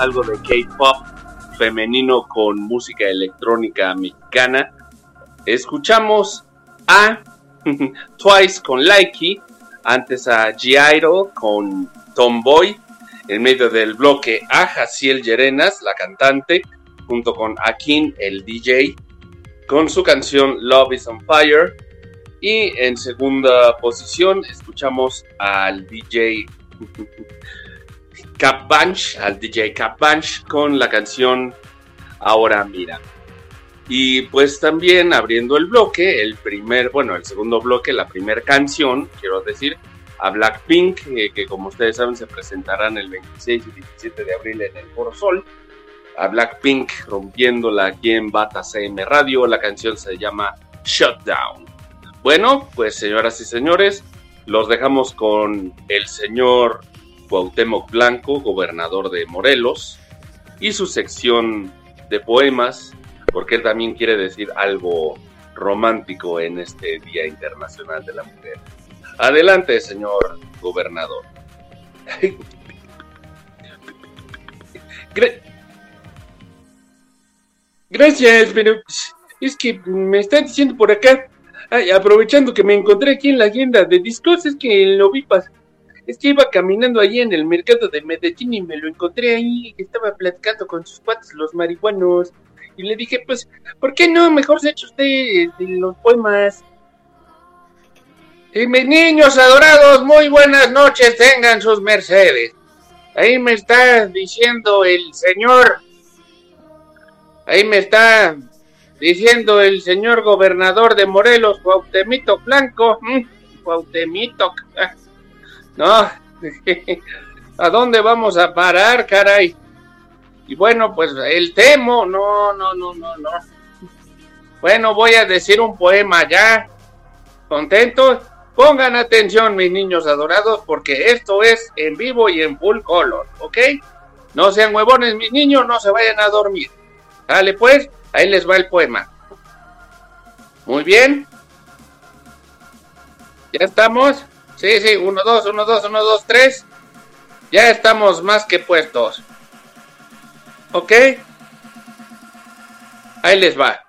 algo de K-pop femenino con música electrónica mexicana. Escuchamos a Twice con Likey, antes a G-Idol con Tomboy, en medio del bloque a Jaciel Llerenas, la cantante, junto con Akin, el DJ, con su canción Love is on Fire. Y en segunda posición escuchamos al DJ Cap Bunch, al DJ Cap Bunch con la canción Ahora Mira. Y pues también abriendo el bloque, el primer, bueno, el segundo bloque, la primera canción, quiero decir, a Blackpink, eh, que como ustedes saben se presentarán el 26 y 17 de abril en el Foro Sol. A Blackpink rompiéndola aquí en Bata CM Radio, la canción se llama Shutdown. Bueno, pues señoras y señores, los dejamos con el señor Cuauhtémoc Blanco, gobernador de Morelos, y su sección de poemas, porque él también quiere decir algo romántico en este Día Internacional de la Mujer. Adelante, señor gobernador. Gra- Gracias, pero es que me están diciendo por acá, aprovechando que me encontré aquí en la tienda de discos, es que lo vi pas- es que iba caminando ahí en el mercado de Medellín y me lo encontré ahí, estaba platicando con sus cuates, los marihuanos, y le dije, pues, ¿por qué no? Mejor se echa usted de los poemas. Y mis niños adorados, muy buenas noches tengan sus mercedes. Ahí me está diciendo el señor, ahí me está diciendo el señor gobernador de Morelos, Cuauhtemito Blanco, Cuauhtemito, ah, no, ¿a dónde vamos a parar, caray? Y bueno, pues el temo, no, no, no, no, no. Bueno, voy a decir un poema ya. ¿Contentos? Pongan atención, mis niños adorados, porque esto es en vivo y en full color, ¿ok? No sean huevones, mis niños, no se vayan a dormir. Dale, pues, ahí les va el poema. Muy bien. ¿Ya estamos? Sí, sí, uno, dos, uno, dos, uno, dos, tres. Ya estamos más que puestos. ¿Ok? Ahí les va.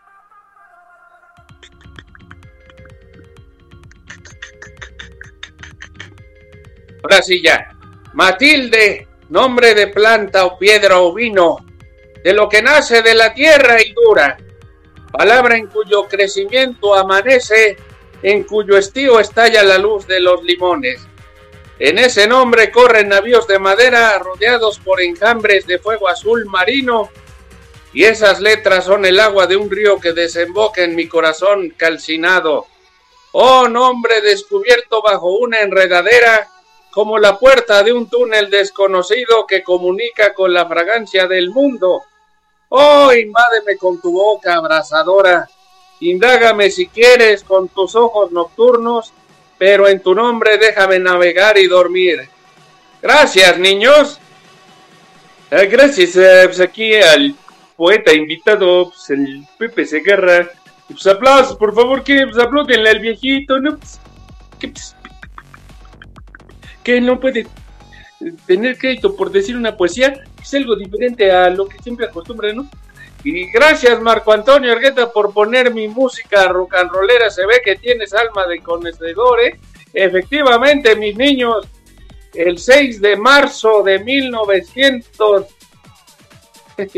Ahora sí ya. Matilde, nombre de planta o piedra o vino, de lo que nace de la tierra y dura, palabra en cuyo crecimiento amanece, en cuyo estío estalla la luz de los limones. En ese nombre corren navíos de madera rodeados por enjambres de fuego azul marino, y esas letras son el agua de un río que desemboca en mi corazón calcinado. Oh nombre descubierto bajo una enredadera, como la puerta de un túnel desconocido que comunica con la fragancia del mundo. Oh, invádeme con tu boca abrasadora, indágame si quieres con tus ojos nocturnos, pero en tu nombre déjame navegar y dormir. Gracias, niños. Ah, gracias, eh, pues aquí al poeta invitado, pues el Pepe Segarra. Pues aplausos, por favor, que pues aplaudenle al viejito, ¿no? Pues, que, pues, que no puede tener crédito por decir una poesía, es algo diferente a lo que siempre acostumbra, ¿no? Y gracias, Marco Antonio Argueta, por poner mi música rock and rollera. Se ve que tienes alma de conocedor, ¿eh? Efectivamente, mis niños, el 6 de marzo de 1900.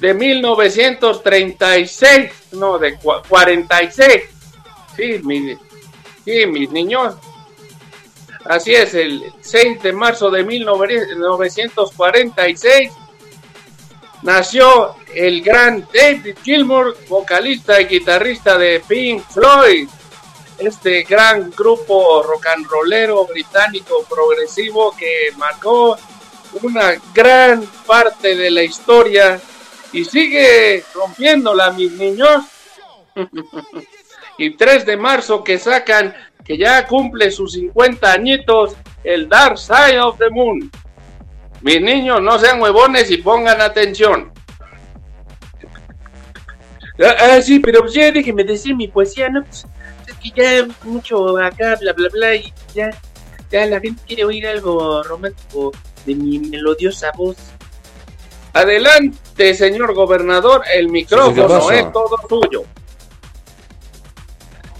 de 1936, no, de cua- 46. Sí, mi- sí, mis niños. Así es, el 6 de marzo de 1946 nació el gran David Gilmour, vocalista y guitarrista de Pink Floyd. Este gran grupo rock and rollero británico progresivo que marcó una gran parte de la historia y sigue rompiéndola, mis niños. y 3 de marzo que sacan, que ya cumple sus 50 añitos, el Dark Side of the Moon. Mis niños, no sean huevones y pongan atención. Ah, ah, sí, pero pues ya déjeme decir mi poesía, ¿no? Pues, es que ya mucho acá, bla, bla, bla, y ya, ya la gente quiere oír algo romántico. de mi melodiosa voz. Adelante, señor gobernador, el micrófono es todo suyo.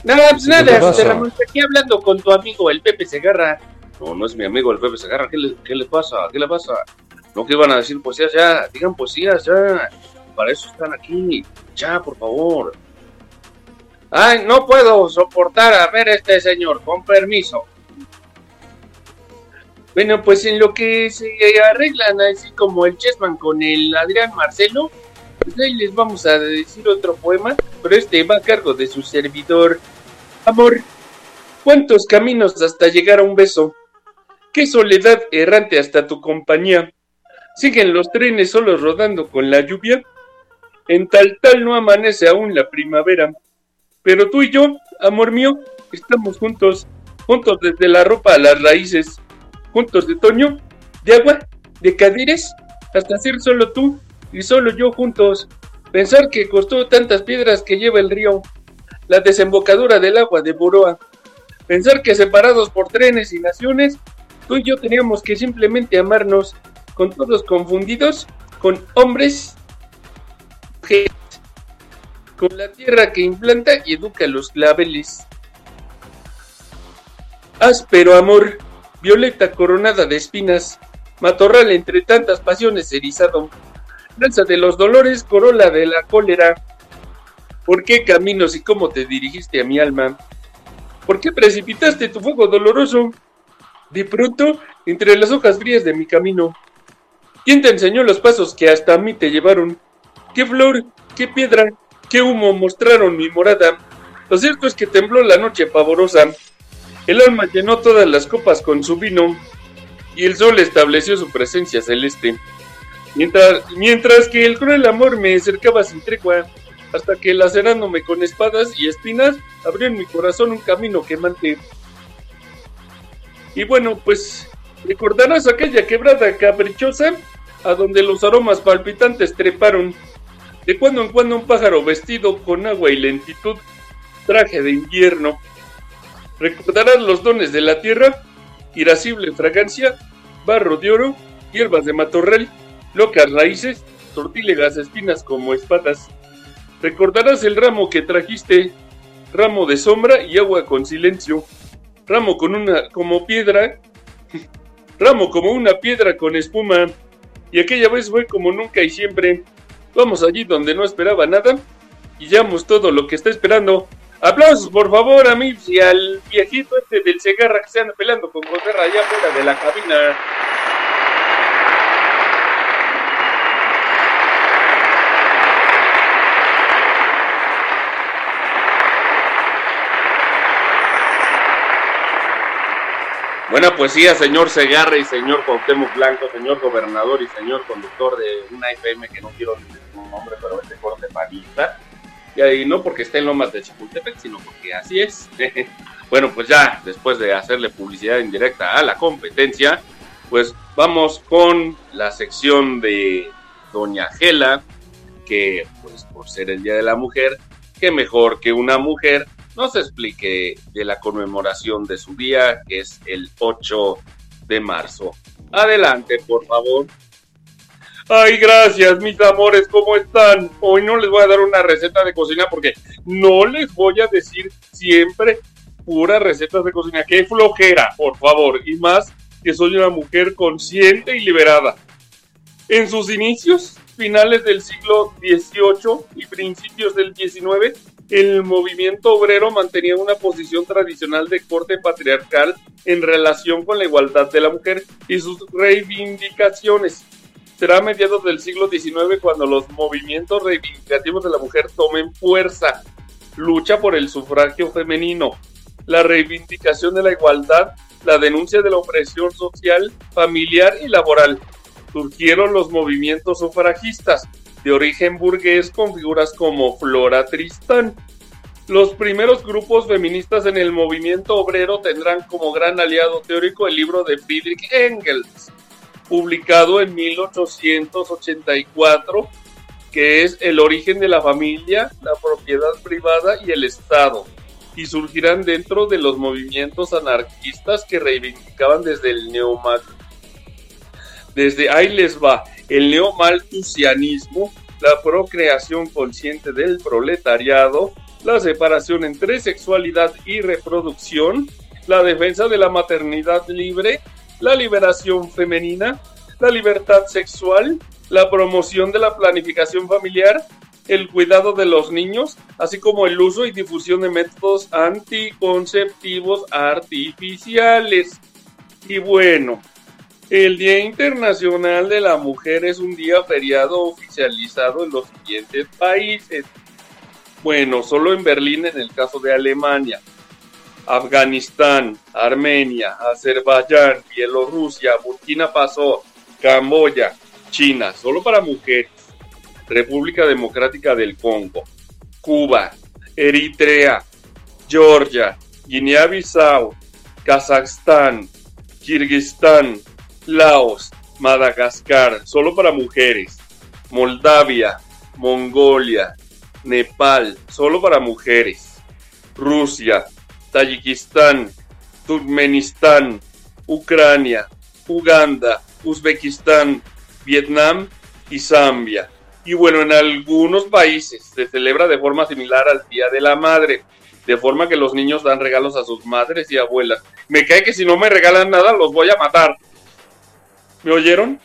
Nada, pues ¿Qué nada, te este, pasa? Ramón, aquí hablando con tu amigo, el Pepe Segarra. No, no es mi amigo el Pepe Segarra, ¿qué le, qué le pasa? ¿Qué le pasa? No que iban a decir poesías ya, digan poesías ya. Para eso están aquí. Ya, por favor. Ay, no puedo soportar a ver este señor, con permiso. Bueno, pues en lo que se arreglan así como el Chessman con el Adrián Marcelo, pues ahí les vamos a decir otro poema, pero este va a cargo de su servidor. Amor, ¿cuántos caminos hasta llegar a un beso? ¿Qué soledad errante hasta tu compañía? ¿Siguen los trenes solos rodando con la lluvia? En tal tal no amanece aún la primavera. Pero tú y yo, amor mío, estamos juntos, juntos desde la ropa a las raíces, juntos de Toño, de agua, de cadires, hasta ser solo tú y solo yo juntos. Pensar que costó tantas piedras que lleva el río, la desembocadura del agua de Boroa. Pensar que separados por trenes y naciones, tú y yo teníamos que simplemente amarnos, con todos confundidos, con hombres, con la tierra que implanta y educa los claveles. Áspero amor, violeta coronada de espinas, matorral entre tantas pasiones erizado, lanza de los dolores, corola de la cólera. ¿Por qué caminos y cómo te dirigiste a mi alma? ¿Por qué precipitaste tu fuego doloroso? De pronto, entre las hojas frías de mi camino. ¿Quién te enseñó los pasos que hasta a mí te llevaron? ¿Qué flor, qué piedra, qué humo mostraron mi morada? Lo cierto es que tembló la noche pavorosa. El alma llenó todas las copas con su vino y el sol estableció su presencia celeste. Mientras, mientras que el cruel amor me cercaba sin tregua, hasta que lacerándome con espadas y espinas, abrió en mi corazón un camino quemante. Y bueno, pues recordarás aquella quebrada caprichosa a donde los aromas palpitantes treparon. De cuando en cuando un pájaro vestido con agua y lentitud, traje de invierno. Recordarás los dones de la tierra, irascible fragancia, barro de oro, hierbas de matorral, locas raíces, tortílegas espinas como espadas. Recordarás el ramo que trajiste, ramo de sombra y agua con silencio, ramo con una como piedra, ramo como una piedra con espuma, y aquella vez fue como nunca y siempre. Vamos allí donde no esperaba nada y llevamos todo lo que está esperando. Aplausos, por favor, a mí y al viejito este del Segarra que se anda peleando con Goterra allá fuera de la cabina. Buena poesía, señor Segarra y señor Cuauhtémoc Blanco, señor gobernador y señor conductor de una FM que no quiero decir su nombre, pero es de corte panista. Y ahí no porque esté en Lomas de Chapultepec, sino porque así es. bueno, pues ya, después de hacerle publicidad indirecta a la competencia, pues vamos con la sección de Doña Gela, que pues por ser el Día de la Mujer, qué mejor que una mujer nos explique de la conmemoración de su día, que es el 8 de marzo. Adelante, por favor. Ay, gracias, mis amores, ¿cómo están? Hoy no les voy a dar una receta de cocina porque no les voy a decir siempre puras recetas de cocina. ¡Qué flojera, por favor! Y más que soy una mujer consciente y liberada. En sus inicios, finales del siglo XVIII y principios del XIX, el movimiento obrero mantenía una posición tradicional de corte patriarcal en relación con la igualdad de la mujer y sus reivindicaciones. Será a mediados del siglo XIX cuando los movimientos reivindicativos de la mujer tomen fuerza. Lucha por el sufragio femenino, la reivindicación de la igualdad, la denuncia de la opresión social, familiar y laboral. Surgieron los movimientos sufragistas, de origen burgués con figuras como Flora Tristán. Los primeros grupos feministas en el movimiento obrero tendrán como gran aliado teórico el libro de Friedrich Engels, publicado en 1884, que es El origen de la familia, la propiedad privada y el Estado, y surgirán dentro de los movimientos anarquistas que reivindicaban desde el neomarxismo Desde ahí les va el neomalthusianismo, la procreación consciente del proletariado, la separación entre sexualidad y reproducción, la defensa de la maternidad libre, la liberación femenina, la libertad sexual, la promoción de la planificación familiar, el cuidado de los niños, así como el uso y difusión de métodos anticonceptivos artificiales. Y bueno, el Día Internacional de la Mujer es un día feriado oficializado en los siguientes países. Bueno, solo en Berlín en el caso de Alemania, Afganistán, Armenia, Azerbaiyán, Bielorrusia, Burkina Faso, Camboya, China, solo para mujeres. República Democrática del Congo, Cuba, Eritrea, Georgia, Guinea-Bissau, Kazajstán, Kirguistán, Laos, Madagascar, solo para mujeres. Moldavia, Mongolia, Nepal, solo para mujeres. Rusia, Tayikistán, Turkmenistán, Ucrania, Uganda, Uzbekistán, Vietnam y Zambia. Y bueno, en algunos países se celebra de forma similar al Día de la Madre, de forma que los niños dan regalos a sus madres y abuelas. Me cae que si no me regalan nada los voy a matar. ¿Me oyeron?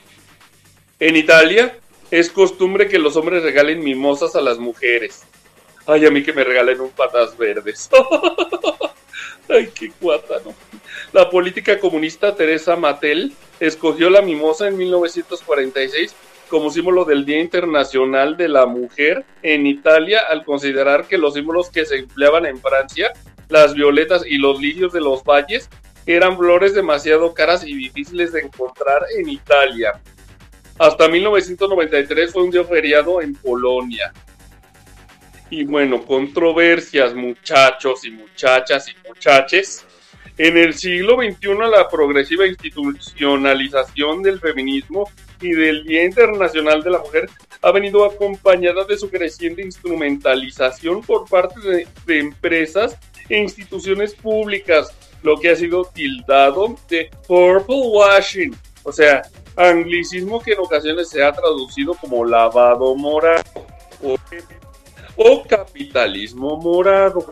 En Italia es costumbre que los hombres regalen mimosas a las mujeres. Ay, a mí que me regalen un patas verdes. Ay, qué cuátano. La política comunista Teresa Mattel escogió la mimosa en 1946 como símbolo del Día Internacional de la Mujer en Italia al considerar que los símbolos que se empleaban en Francia, las violetas y los lirios de los valles, eran flores demasiado caras y difíciles de encontrar en Italia. Hasta 1993 fue un día feriado en Polonia. Y bueno, controversias, muchachos y muchachas y muchaches. En el siglo XXI la progresiva institucionalización del feminismo y del Día Internacional de la Mujer ha venido acompañada de su creciente instrumentalización por parte de, de empresas e instituciones públicas, lo que ha sido tildado de purple washing, o sea, anglicismo que en ocasiones se ha traducido como lavado morado o, capitalismo morado.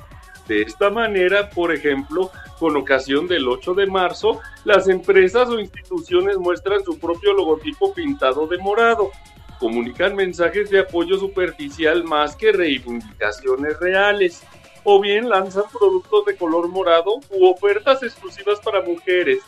De esta manera, por ejemplo, con ocasión del 8 de marzo, las empresas o instituciones muestran su propio logotipo pintado de morado. Comunican mensajes de apoyo superficial más que reivindicaciones reales. O bien lanzan productos de color morado u ofertas exclusivas para mujeres.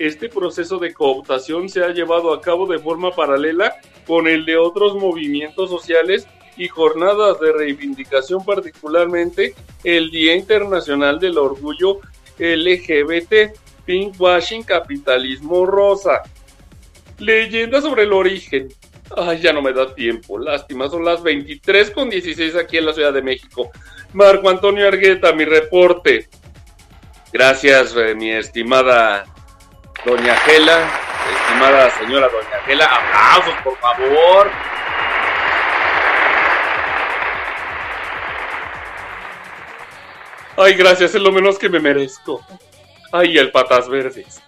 Este proceso de cooptación se ha llevado a cabo de forma paralela con el de otros movimientos sociales y jornadas de reivindicación, particularmente el Día Internacional del Orgullo LGBT, Pinkwashing, Capitalismo Rosa. Leyenda sobre el origen. Ay, ya no me da tiempo, lástima, son las 23 con 16 aquí en la Ciudad de México. Marco Antonio Argueta, mi reporte. Gracias, eh, mi estimada Doña Gela, estimada señora Doña Gela. Aplausos, por favor. Ay, gracias, es lo menos que me merezco. Ay, el patas verdes.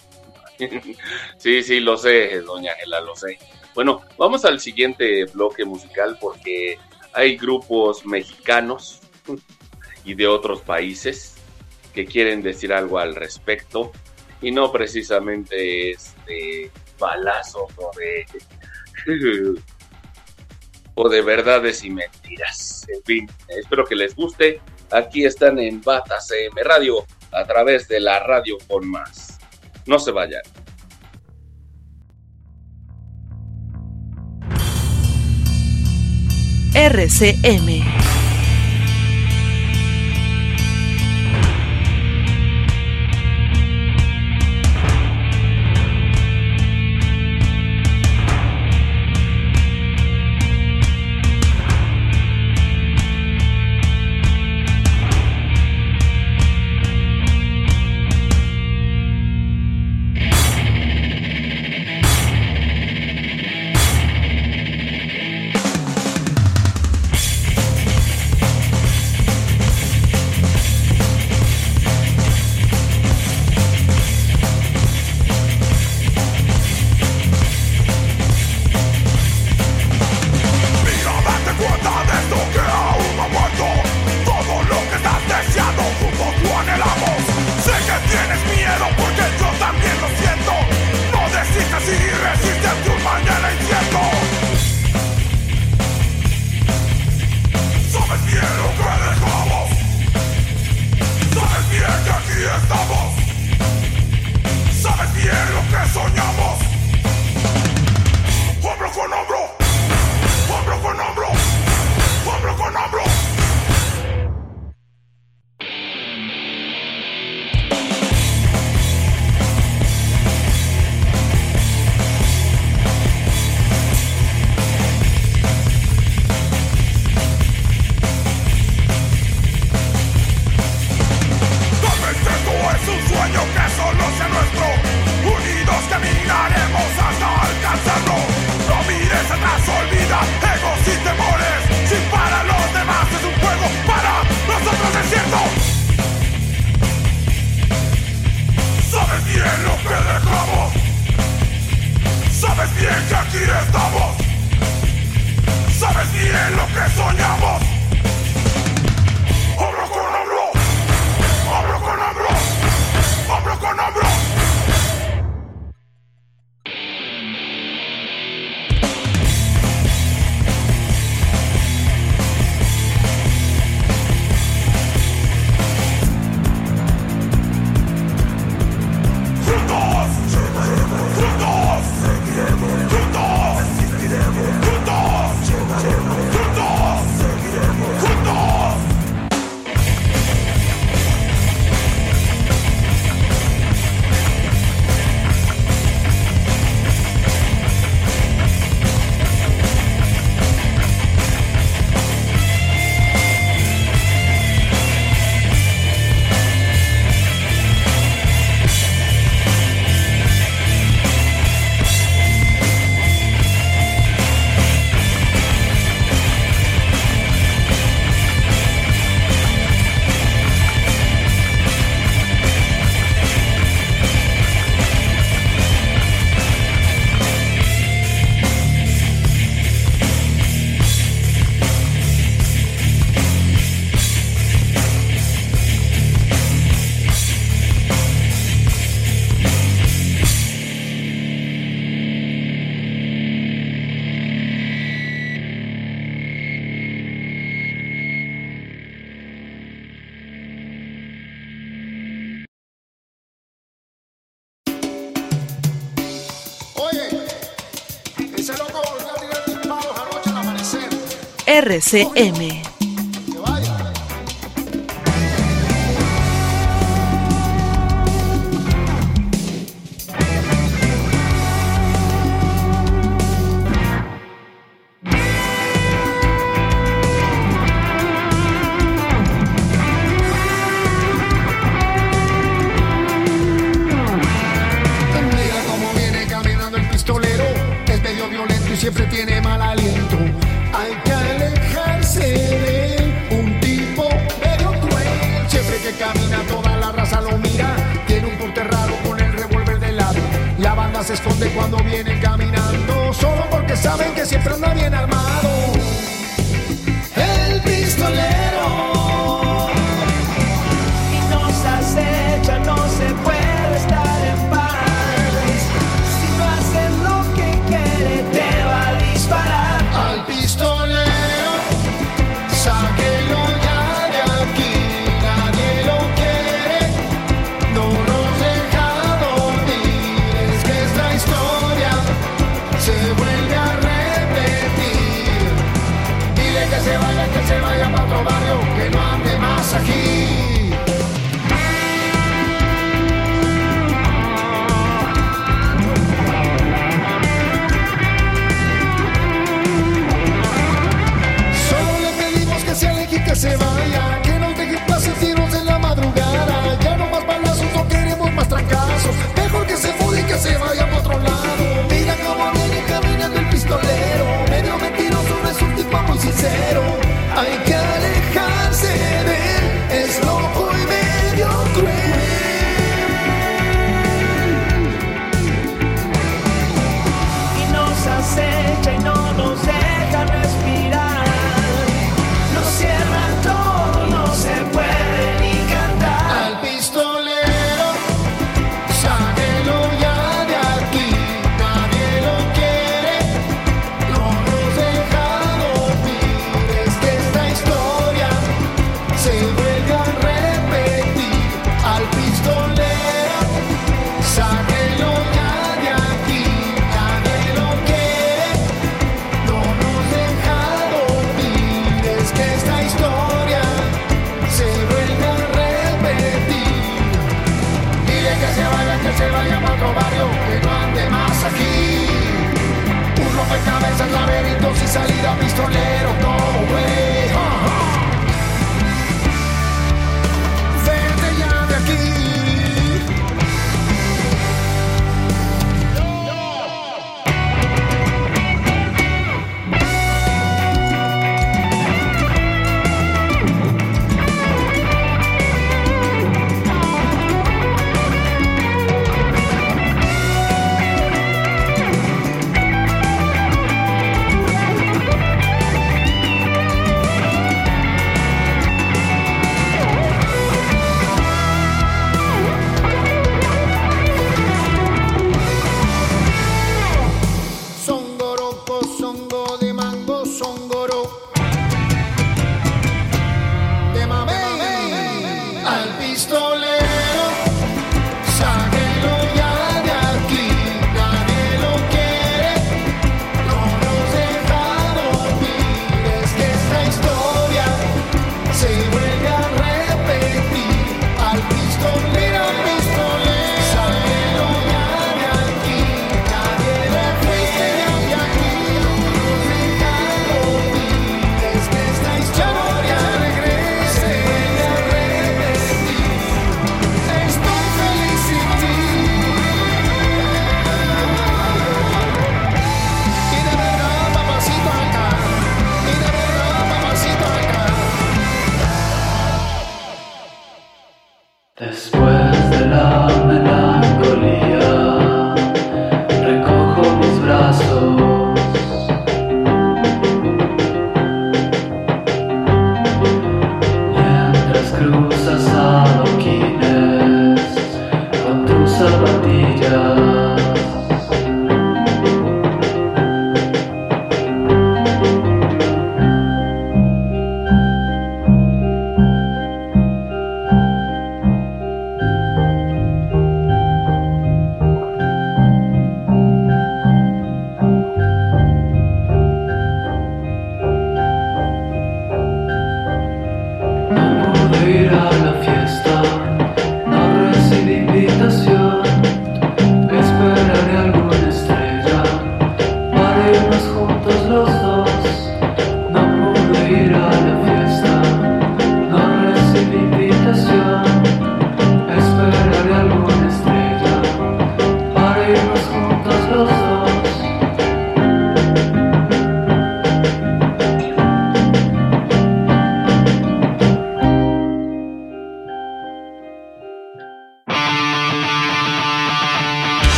sí, sí, lo sé, doña Gela, lo sé. Bueno, vamos al siguiente bloque musical porque hay grupos mexicanos y de otros países que quieren decir algo al respecto y no precisamente este balazos o de o de verdades y mentiras. En fin, espero que les guste. Aquí están en Bata CM Radio a través de la radio con más. No se vayan. RCM. RCM.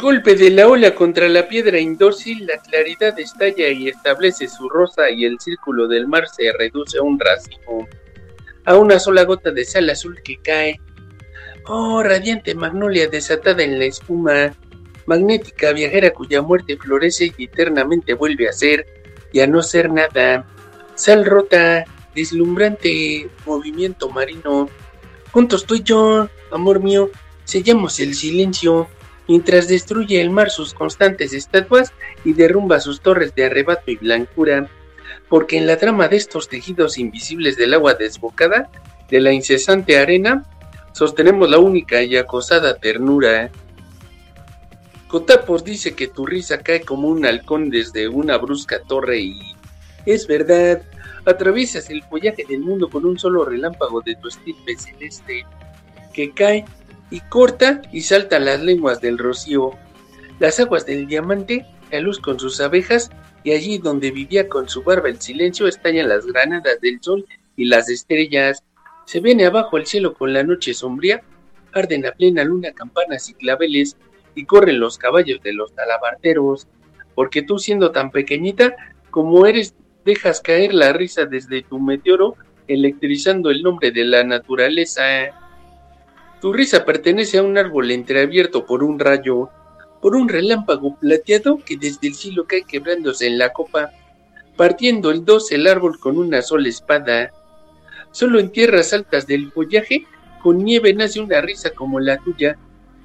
Golpe de la ola contra la piedra indócil, la claridad estalla y establece su rosa y el círculo del mar se reduce a un racimo, a una sola gota de sal azul que cae. Oh, radiante magnolia desatada en la espuma, magnética viajera cuya muerte florece y eternamente vuelve a ser y a no ser nada. Sal rota, deslumbrante movimiento marino. Juntos tú y yo, amor mío, sellamos el silencio mientras destruye el mar sus constantes estatuas y derrumba sus torres de arrebato y blancura, porque en la trama de estos tejidos invisibles del agua desbocada, de la incesante arena, sostenemos la única y acosada ternura. Cotapos dice que tu risa cae como un halcón desde una brusca torre y... Es verdad, atraviesas el follaje del mundo con un solo relámpago de tu estirpe celeste, que cae y corta y salta las lenguas del rocío, las aguas del diamante, la luz con sus abejas, y allí donde vivía con su barba el silencio estallan las granadas del sol y las estrellas. Se viene abajo el cielo con la noche sombría, arden a plena luna campanas y claveles, y corren los caballos de los talabarteros, porque tú siendo tan pequeñita como eres, dejas caer la risa desde tu meteoro, electrizando el nombre de la naturaleza. Tu risa pertenece a un árbol entreabierto por un rayo, por un relámpago plateado que desde el cielo cae quebrándose en la copa, partiendo el dos el árbol con una sola espada. Solo en tierras altas del follaje, con nieve nace una risa como la tuya.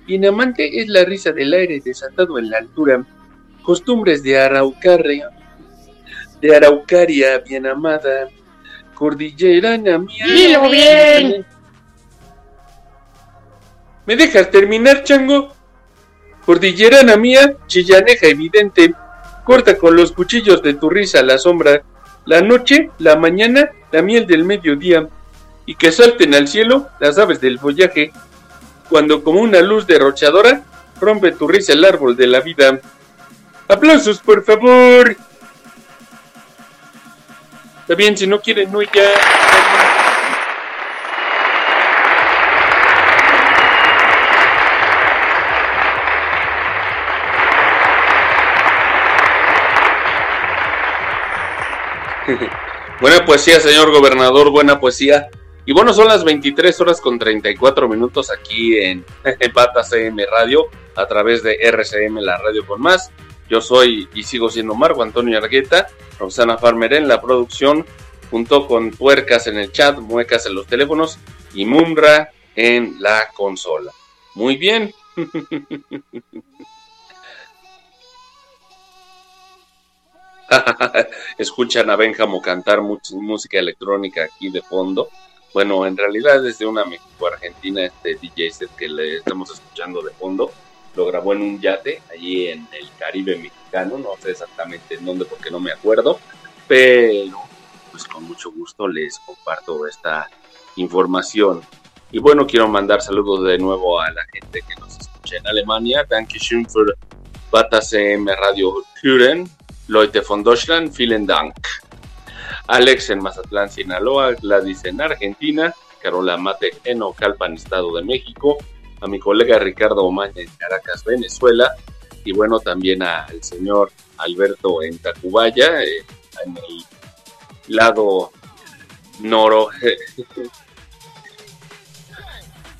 Bien amante es la risa del aire desatado en la altura. Costumbres de Araucaria, de Araucaria, bien amada. Cordillerana mía. Dilo bien. ¿Me dejas terminar, chango? Cordillerana mía, chillaneja evidente, corta con los cuchillos de tu risa la sombra, la noche, la mañana, la miel del mediodía, y que salten al cielo las aves del follaje, cuando como una luz derrochadora rompe tu risa el árbol de la vida. ¡Aplausos, por favor! Está bien, si no quieren, no ya. buena poesía, señor gobernador, buena poesía. Y bueno, son las 23 horas con 34 minutos aquí en, en Pata CM Radio, a través de RCM, la radio con más. Yo soy y sigo siendo Marco Antonio Argueta, Roxana Farmer en la producción, junto con Tuercas en el chat, Muecas en los teléfonos y Mumra en la consola. Muy bien. Escuchan a Benjamo cantar música electrónica aquí de fondo. Bueno, en realidad desde una México-Argentina, este DJ set que le estamos escuchando de fondo, lo grabó en un yate allí en el Caribe mexicano, no sé exactamente en dónde porque no me acuerdo, pero pues con mucho gusto les comparto esta información. Y bueno, quiero mandar saludos de nuevo a la gente que nos escucha en Alemania. Dankeschön für BataCM Radio Hören. Leute von Deutschland, vielen Dank. Alex en Mazatlán, Sinaloa, Gladys en Argentina, Carola Mate en Ocalpan, Estado de México, a mi colega Ricardo Omaña en Caracas, Venezuela, y bueno, también al señor Alberto en Tacubaya, eh, en el lado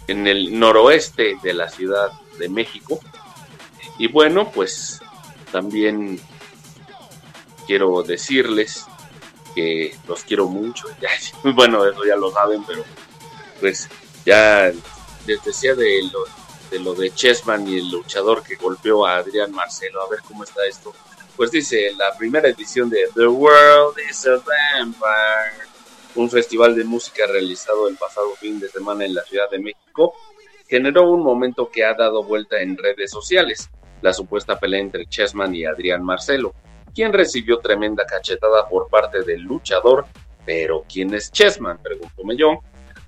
noroeste de la Ciudad de México. Y bueno, pues también quiero decirles que los quiero mucho. Bueno, eso ya lo saben, pero pues ya les decía de de lo de Chessman y el luchador que golpeó a Adrián Marcelo. A ver cómo está esto. Pues dice, la primera edición de The World is a Vampire, un festival de música realizado el pasado fin de semana en la Ciudad de México, generó un momento que ha dado vuelta en redes sociales, la supuesta pelea entre Chessman y Adrián Marcelo, quien recibió tremenda cachetada por parte del luchador, pero ¿quién es Chessman? Pregúntome yo.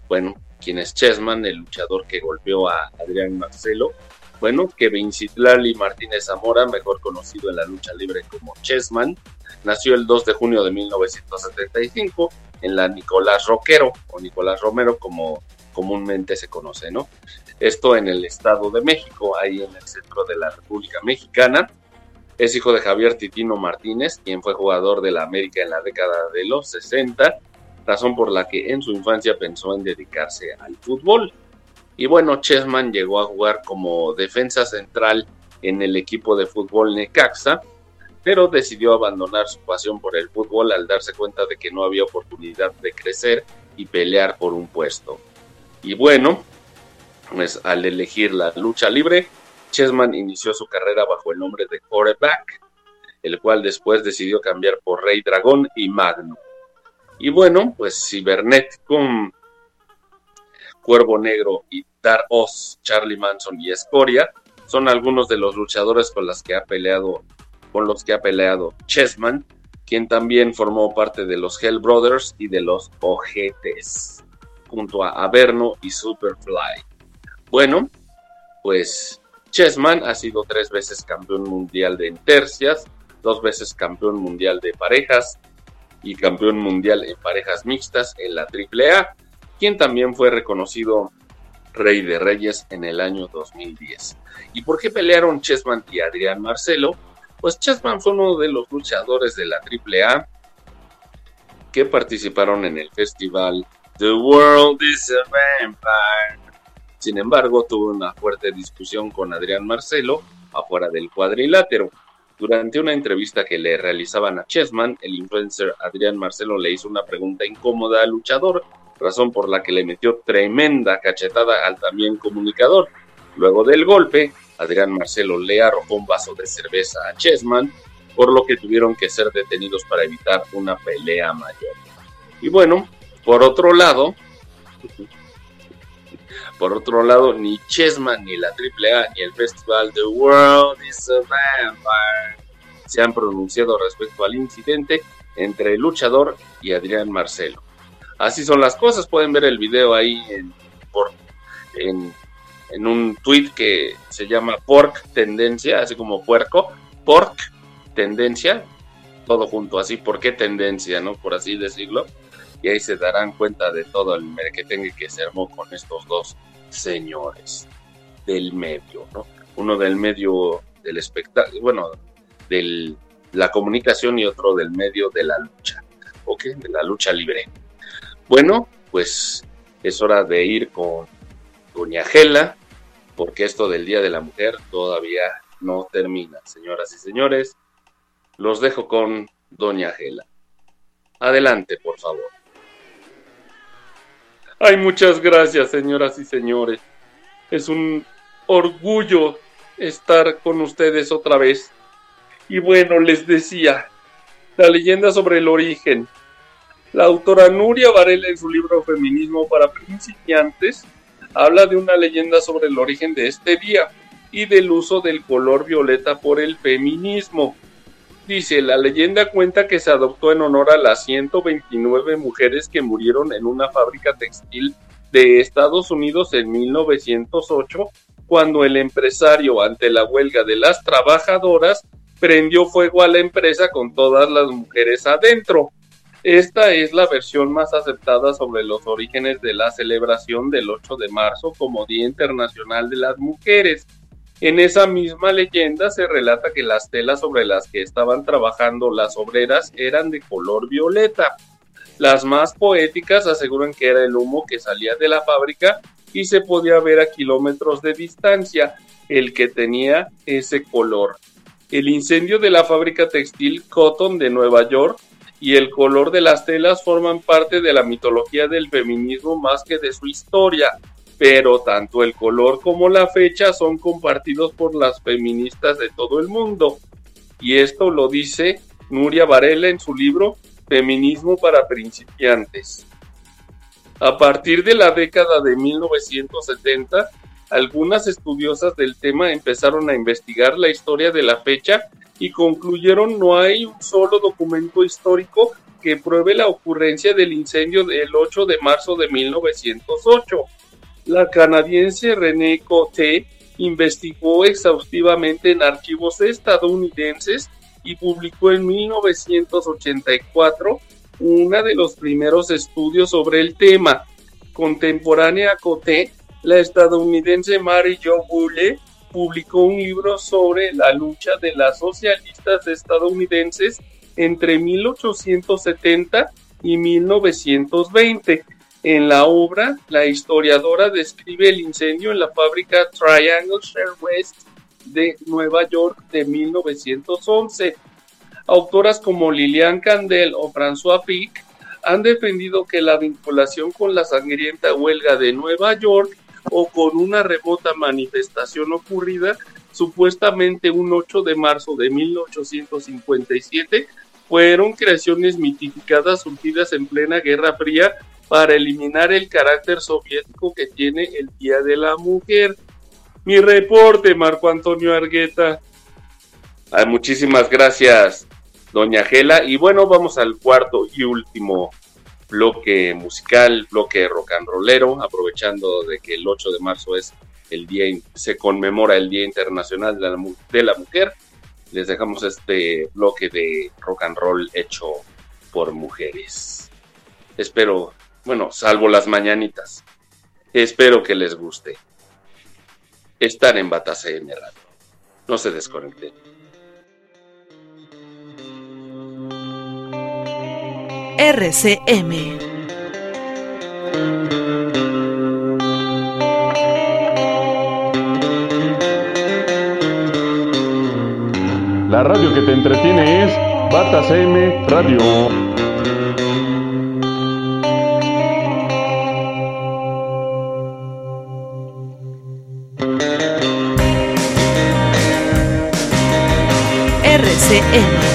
Bueno, ¿quién es Chessman, el luchador que golpeó a Adrián Marcelo? Bueno, Kevin Citlali Martínez Zamora, mejor conocido en la lucha libre como Chessman, nació el 2 de junio de 1975 en la Nicolás Roquero, o Nicolás Romero como comúnmente se conoce, ¿no? Esto en el Estado de México, ahí en el centro de la República Mexicana. Es hijo de Javier Titino Martínez, quien fue jugador de la América en la década de los 60, razón por la que en su infancia pensó en dedicarse al fútbol. Y bueno, Chessman llegó a jugar como defensa central en el equipo de fútbol Necaxa, pero decidió abandonar su pasión por el fútbol al darse cuenta de que no había oportunidad de crecer y pelear por un puesto. Y bueno, pues al elegir la lucha libre, Chessman inició su carrera bajo el nombre de Quarterback, el cual después decidió cambiar por Rey Dragón y Magno. Y bueno, pues Cibernético, Cuervo Negro y Dar Oz, Charlie Manson y Escoria son algunos de los luchadores con los que ha peleado, con los que ha peleado Chessman, quien también formó parte de los Hell Brothers y de los Ojetes, junto a Averno y Superfly. Bueno, pues Chessman ha sido tres veces campeón mundial de tercias, dos veces campeón mundial de parejas y campeón mundial en parejas mixtas en la AAA, quien también fue reconocido Rey de Reyes en el año 2010. ¿Y por qué pelearon Chessman y Adrián Marcelo? Pues Chessman fue uno de los luchadores de la AAA que participaron en el festival The World is a Vampire. Sin embargo, tuvo una fuerte discusión con Adrián Marcelo afuera del cuadrilátero. Durante una entrevista que le realizaban a Chessman, el influencer Adrián Marcelo le hizo una pregunta incómoda al luchador razón por la que le metió tremenda cachetada al también comunicador. Luego del golpe, Adrián Marcelo le arrojó un vaso de cerveza a Chessman, por lo que tuvieron que ser detenidos para evitar una pelea mayor. Y bueno, por otro lado, por otro lado, ni Chessman, ni la AAA, ni el festival The World is a Vampire se han pronunciado respecto al incidente entre el luchador y Adrián Marcelo. Así son las cosas. Pueden ver el video ahí en, en, en un tweet que se llama Pork Tendencia, así como puerco. Pork Tendencia, todo junto así. ¿Por qué tendencia, no? Por así decirlo. Y ahí se darán cuenta de todo el merquetengue que se armó con estos dos señores del medio, ¿no? Uno del medio del espectáculo, bueno, de la comunicación y otro del medio de la lucha, ¿ok? De la lucha libre. Bueno, pues es hora de ir con Doña Gela, porque esto del Día de la Mujer todavía no termina. Señoras y señores, los dejo con Doña Gela. Adelante, por favor. Ay, muchas gracias, señoras y señores. Es un orgullo estar con ustedes otra vez. Y bueno, les decía, la leyenda sobre el origen la autora Nuria Varela en su libro Feminismo para principiantes habla de una leyenda sobre el origen de este día y del uso del color violeta por el feminismo. Dice, la leyenda cuenta que se adoptó en honor a las 129 mujeres que murieron en una fábrica textil de Estados Unidos en 1908, cuando el empresario, ante la huelga de las trabajadoras, prendió fuego a la empresa con todas las mujeres adentro. Esta es la versión más aceptada sobre los orígenes de la celebración del 8 de marzo como Día Internacional de las Mujeres. En esa misma leyenda se relata que las telas sobre las que estaban trabajando las obreras eran de color violeta. Las más poéticas aseguran que era el humo que salía de la fábrica y se podía ver a kilómetros de distancia el que tenía ese color. El incendio de la fábrica textil Cotton de Nueva York y el color de las telas forman parte de la mitología del feminismo más que de su historia, pero tanto el color como la fecha son compartidos por las feministas de todo el mundo. Y esto lo dice Nuria Varela en su libro Feminismo para principiantes. A partir de la década de 1970, algunas estudiosas del tema empezaron a investigar la historia de la fecha y concluyeron no hay un solo documento histórico que pruebe la ocurrencia del incendio del 8 de marzo de 1908. La canadiense René Coté investigó exhaustivamente en archivos estadounidenses y publicó en 1984 uno de los primeros estudios sobre el tema. Contemporánea a Coté, la estadounidense Mary Jo Bulle publicó un libro sobre la lucha de las socialistas estadounidenses entre 1870 y 1920. En la obra, la historiadora describe el incendio en la fábrica Triangle Share West de Nueva York de 1911. Autoras como Lilian Candel o François Pic han defendido que la vinculación con la sangrienta huelga de Nueva York o con una remota manifestación ocurrida supuestamente un 8 de marzo de 1857 fueron creaciones mitificadas surgidas en plena Guerra Fría para eliminar el carácter soviético que tiene el Día de la Mujer. Mi reporte, Marco Antonio Argueta. Ay, muchísimas gracias, doña Gela. Y bueno, vamos al cuarto y último bloque musical, bloque rock and rollero, aprovechando de que el 8 de marzo es el día, se conmemora el Día Internacional de la, Mu- de la Mujer. Les dejamos este bloque de rock and roll hecho por mujeres. Espero, bueno, salvo las mañanitas. Espero que les guste. Están en Batas AM Radio. No se desconecten. RCM. La radio que te entretiene es Batas M Radio. RCM.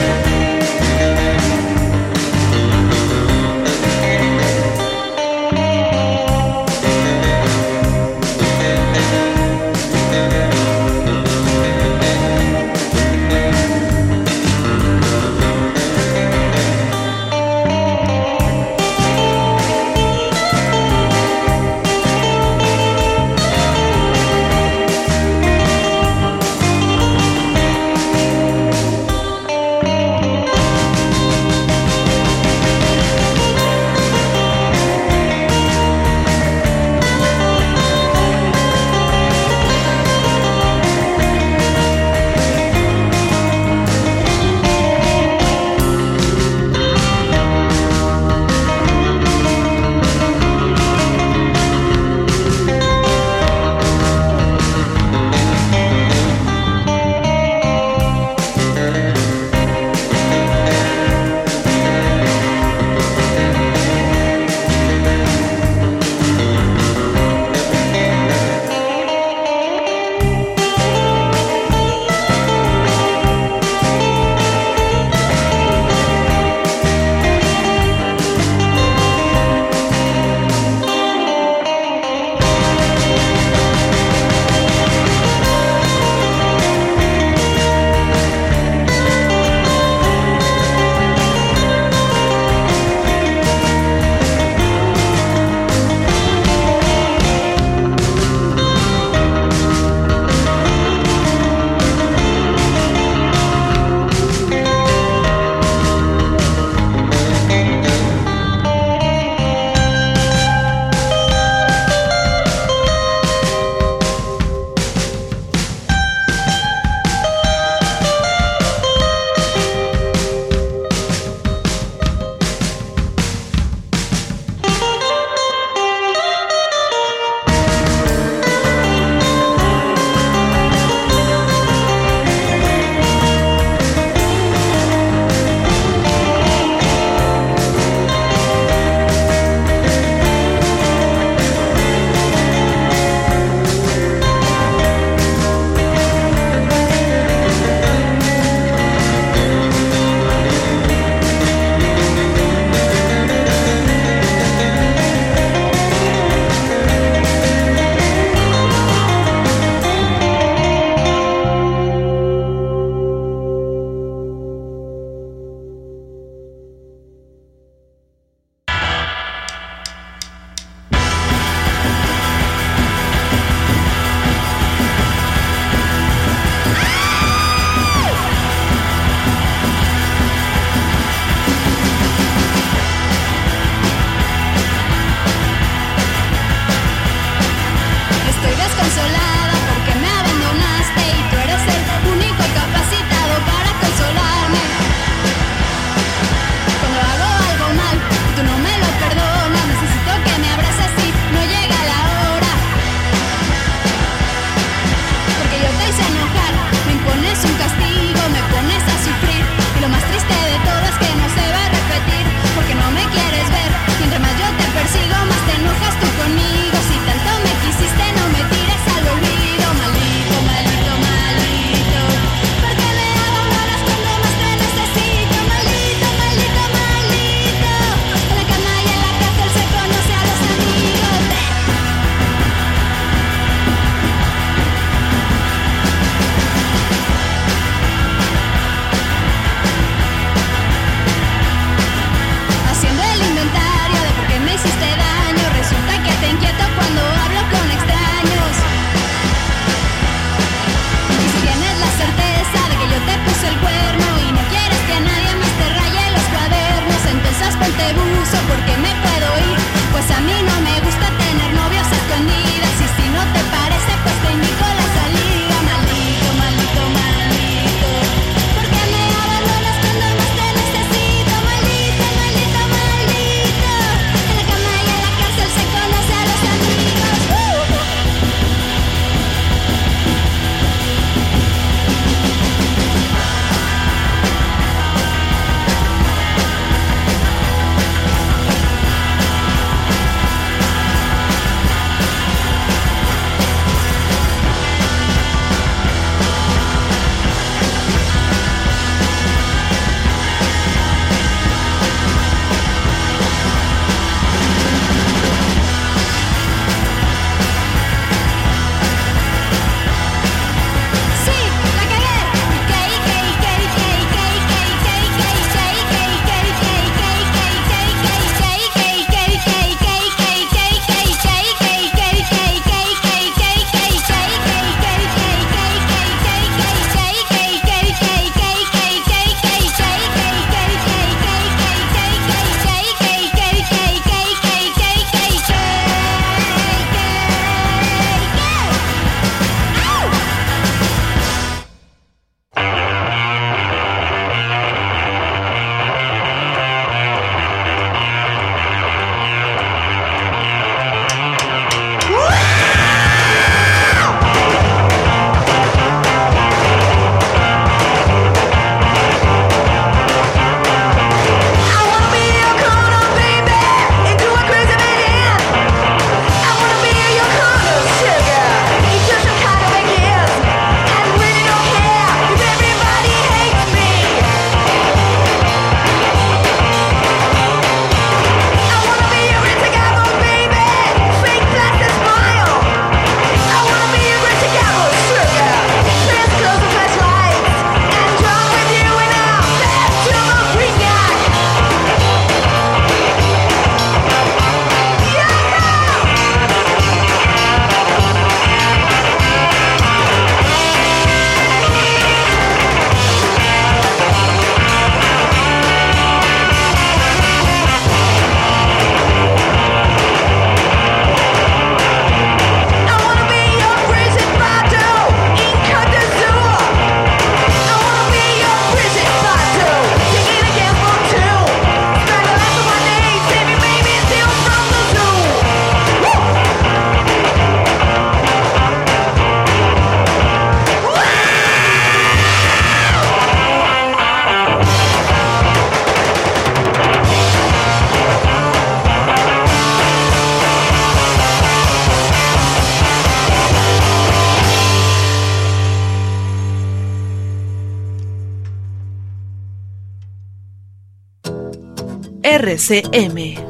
SM.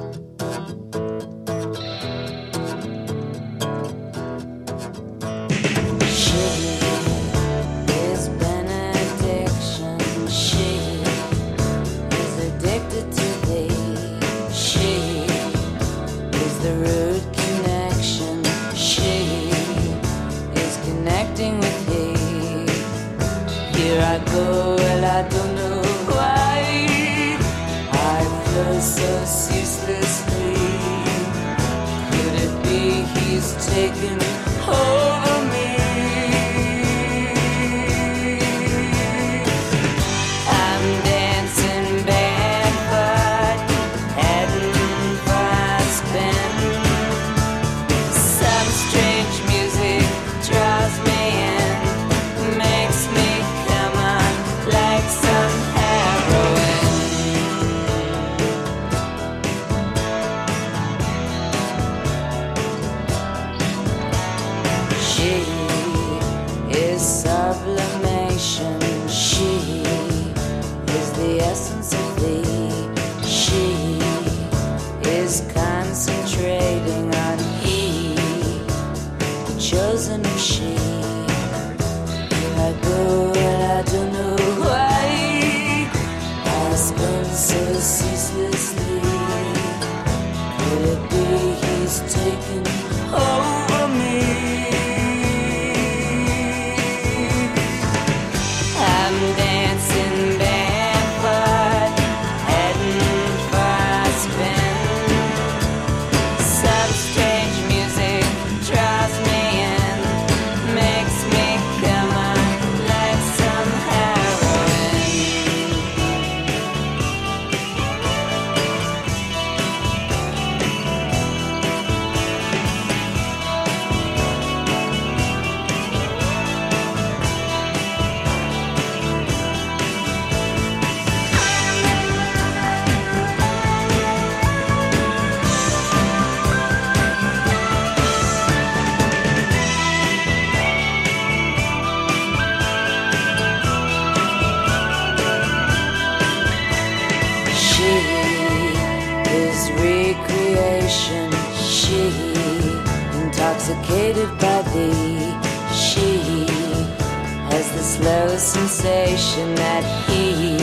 that he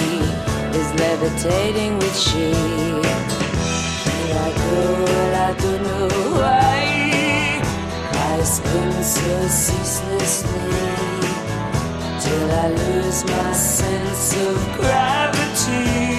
is levitating with she. I spin so ceaselessly till I lose my sense of gravity.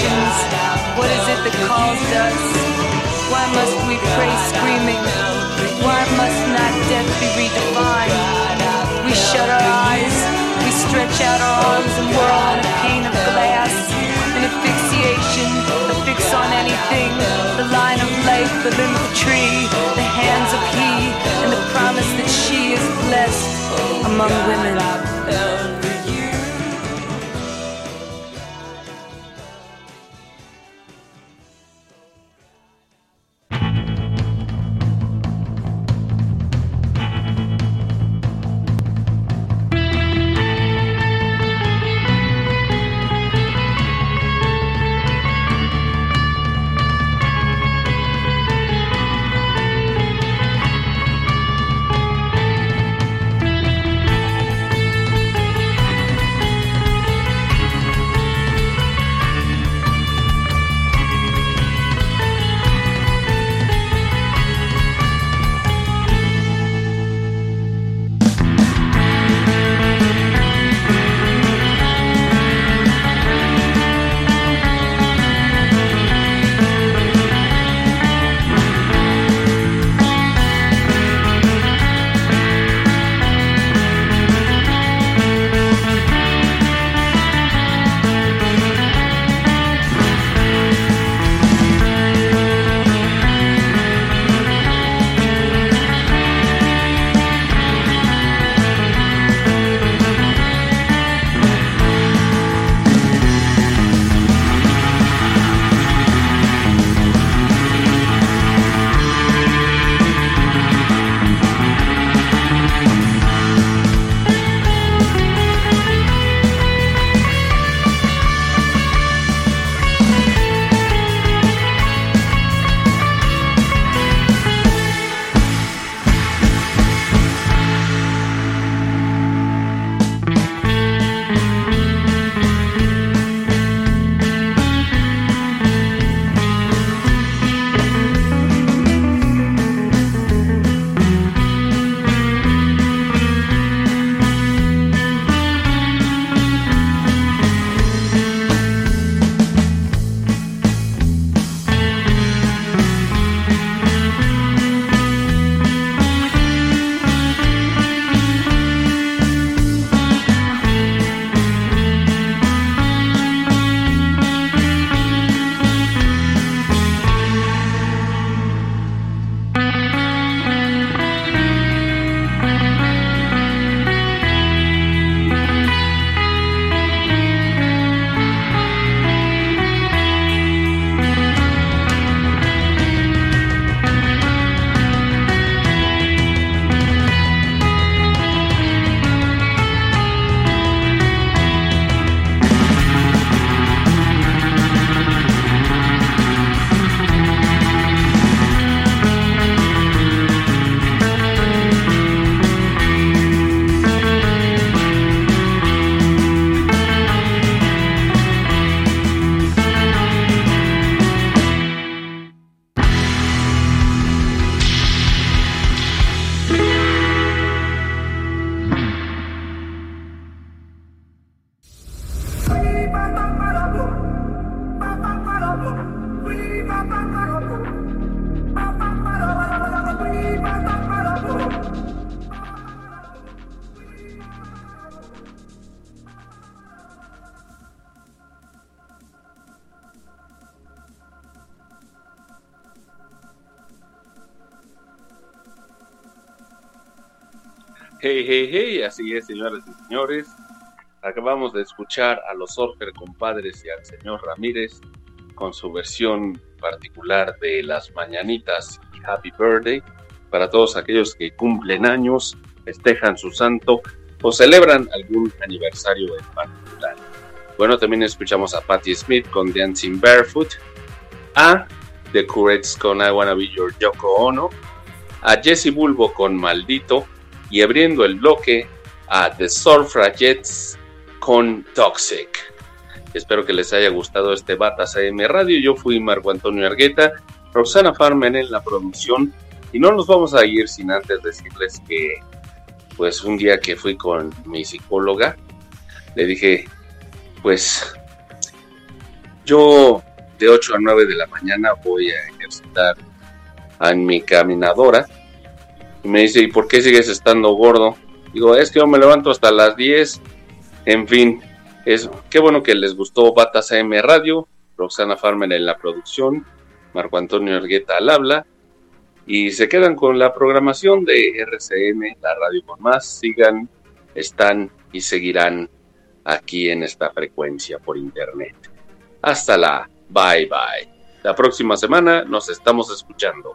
What is it that calls us? Why must we pray screaming? Why must not death be redefined? We shut our eyes, we stretch out our arms and whirl in a pane of glass, an asphyxiation, a fix on anything, the line of life, the limb of tree, the hands of he, and the promise that she is blessed among women. Señoras y señores. Acabamos de escuchar a los Orfer compadres y al señor Ramírez con su versión particular de las mañanitas y Happy Birthday para todos aquellos que cumplen años, festejan su santo o celebran algún aniversario en particular. Bueno, también escuchamos a Patti Smith con Dancing Barefoot, a The Curates con I Wanna Be Your Yoko Ono, a Jesse Bulbo con Maldito y abriendo el bloque a The Surfragettes con Toxic. Espero que les haya gustado este Batas AM Radio. Yo fui Marco Antonio Argueta, Roxana Farmen en la producción y no nos vamos a ir sin antes decirles que pues un día que fui con mi psicóloga le dije pues yo de 8 a 9 de la mañana voy a ejercitar en mi caminadora y me dice, ¿y por qué sigues estando gordo? Digo, es que yo me levanto hasta las 10. En fin, es, qué bueno que les gustó Batas AM Radio, Roxana Farmer en la producción, Marco Antonio Ergueta al habla. Y se quedan con la programación de RCM, la radio con más. Sigan, están y seguirán aquí en esta frecuencia por internet. Hasta la bye bye. La próxima semana nos estamos escuchando.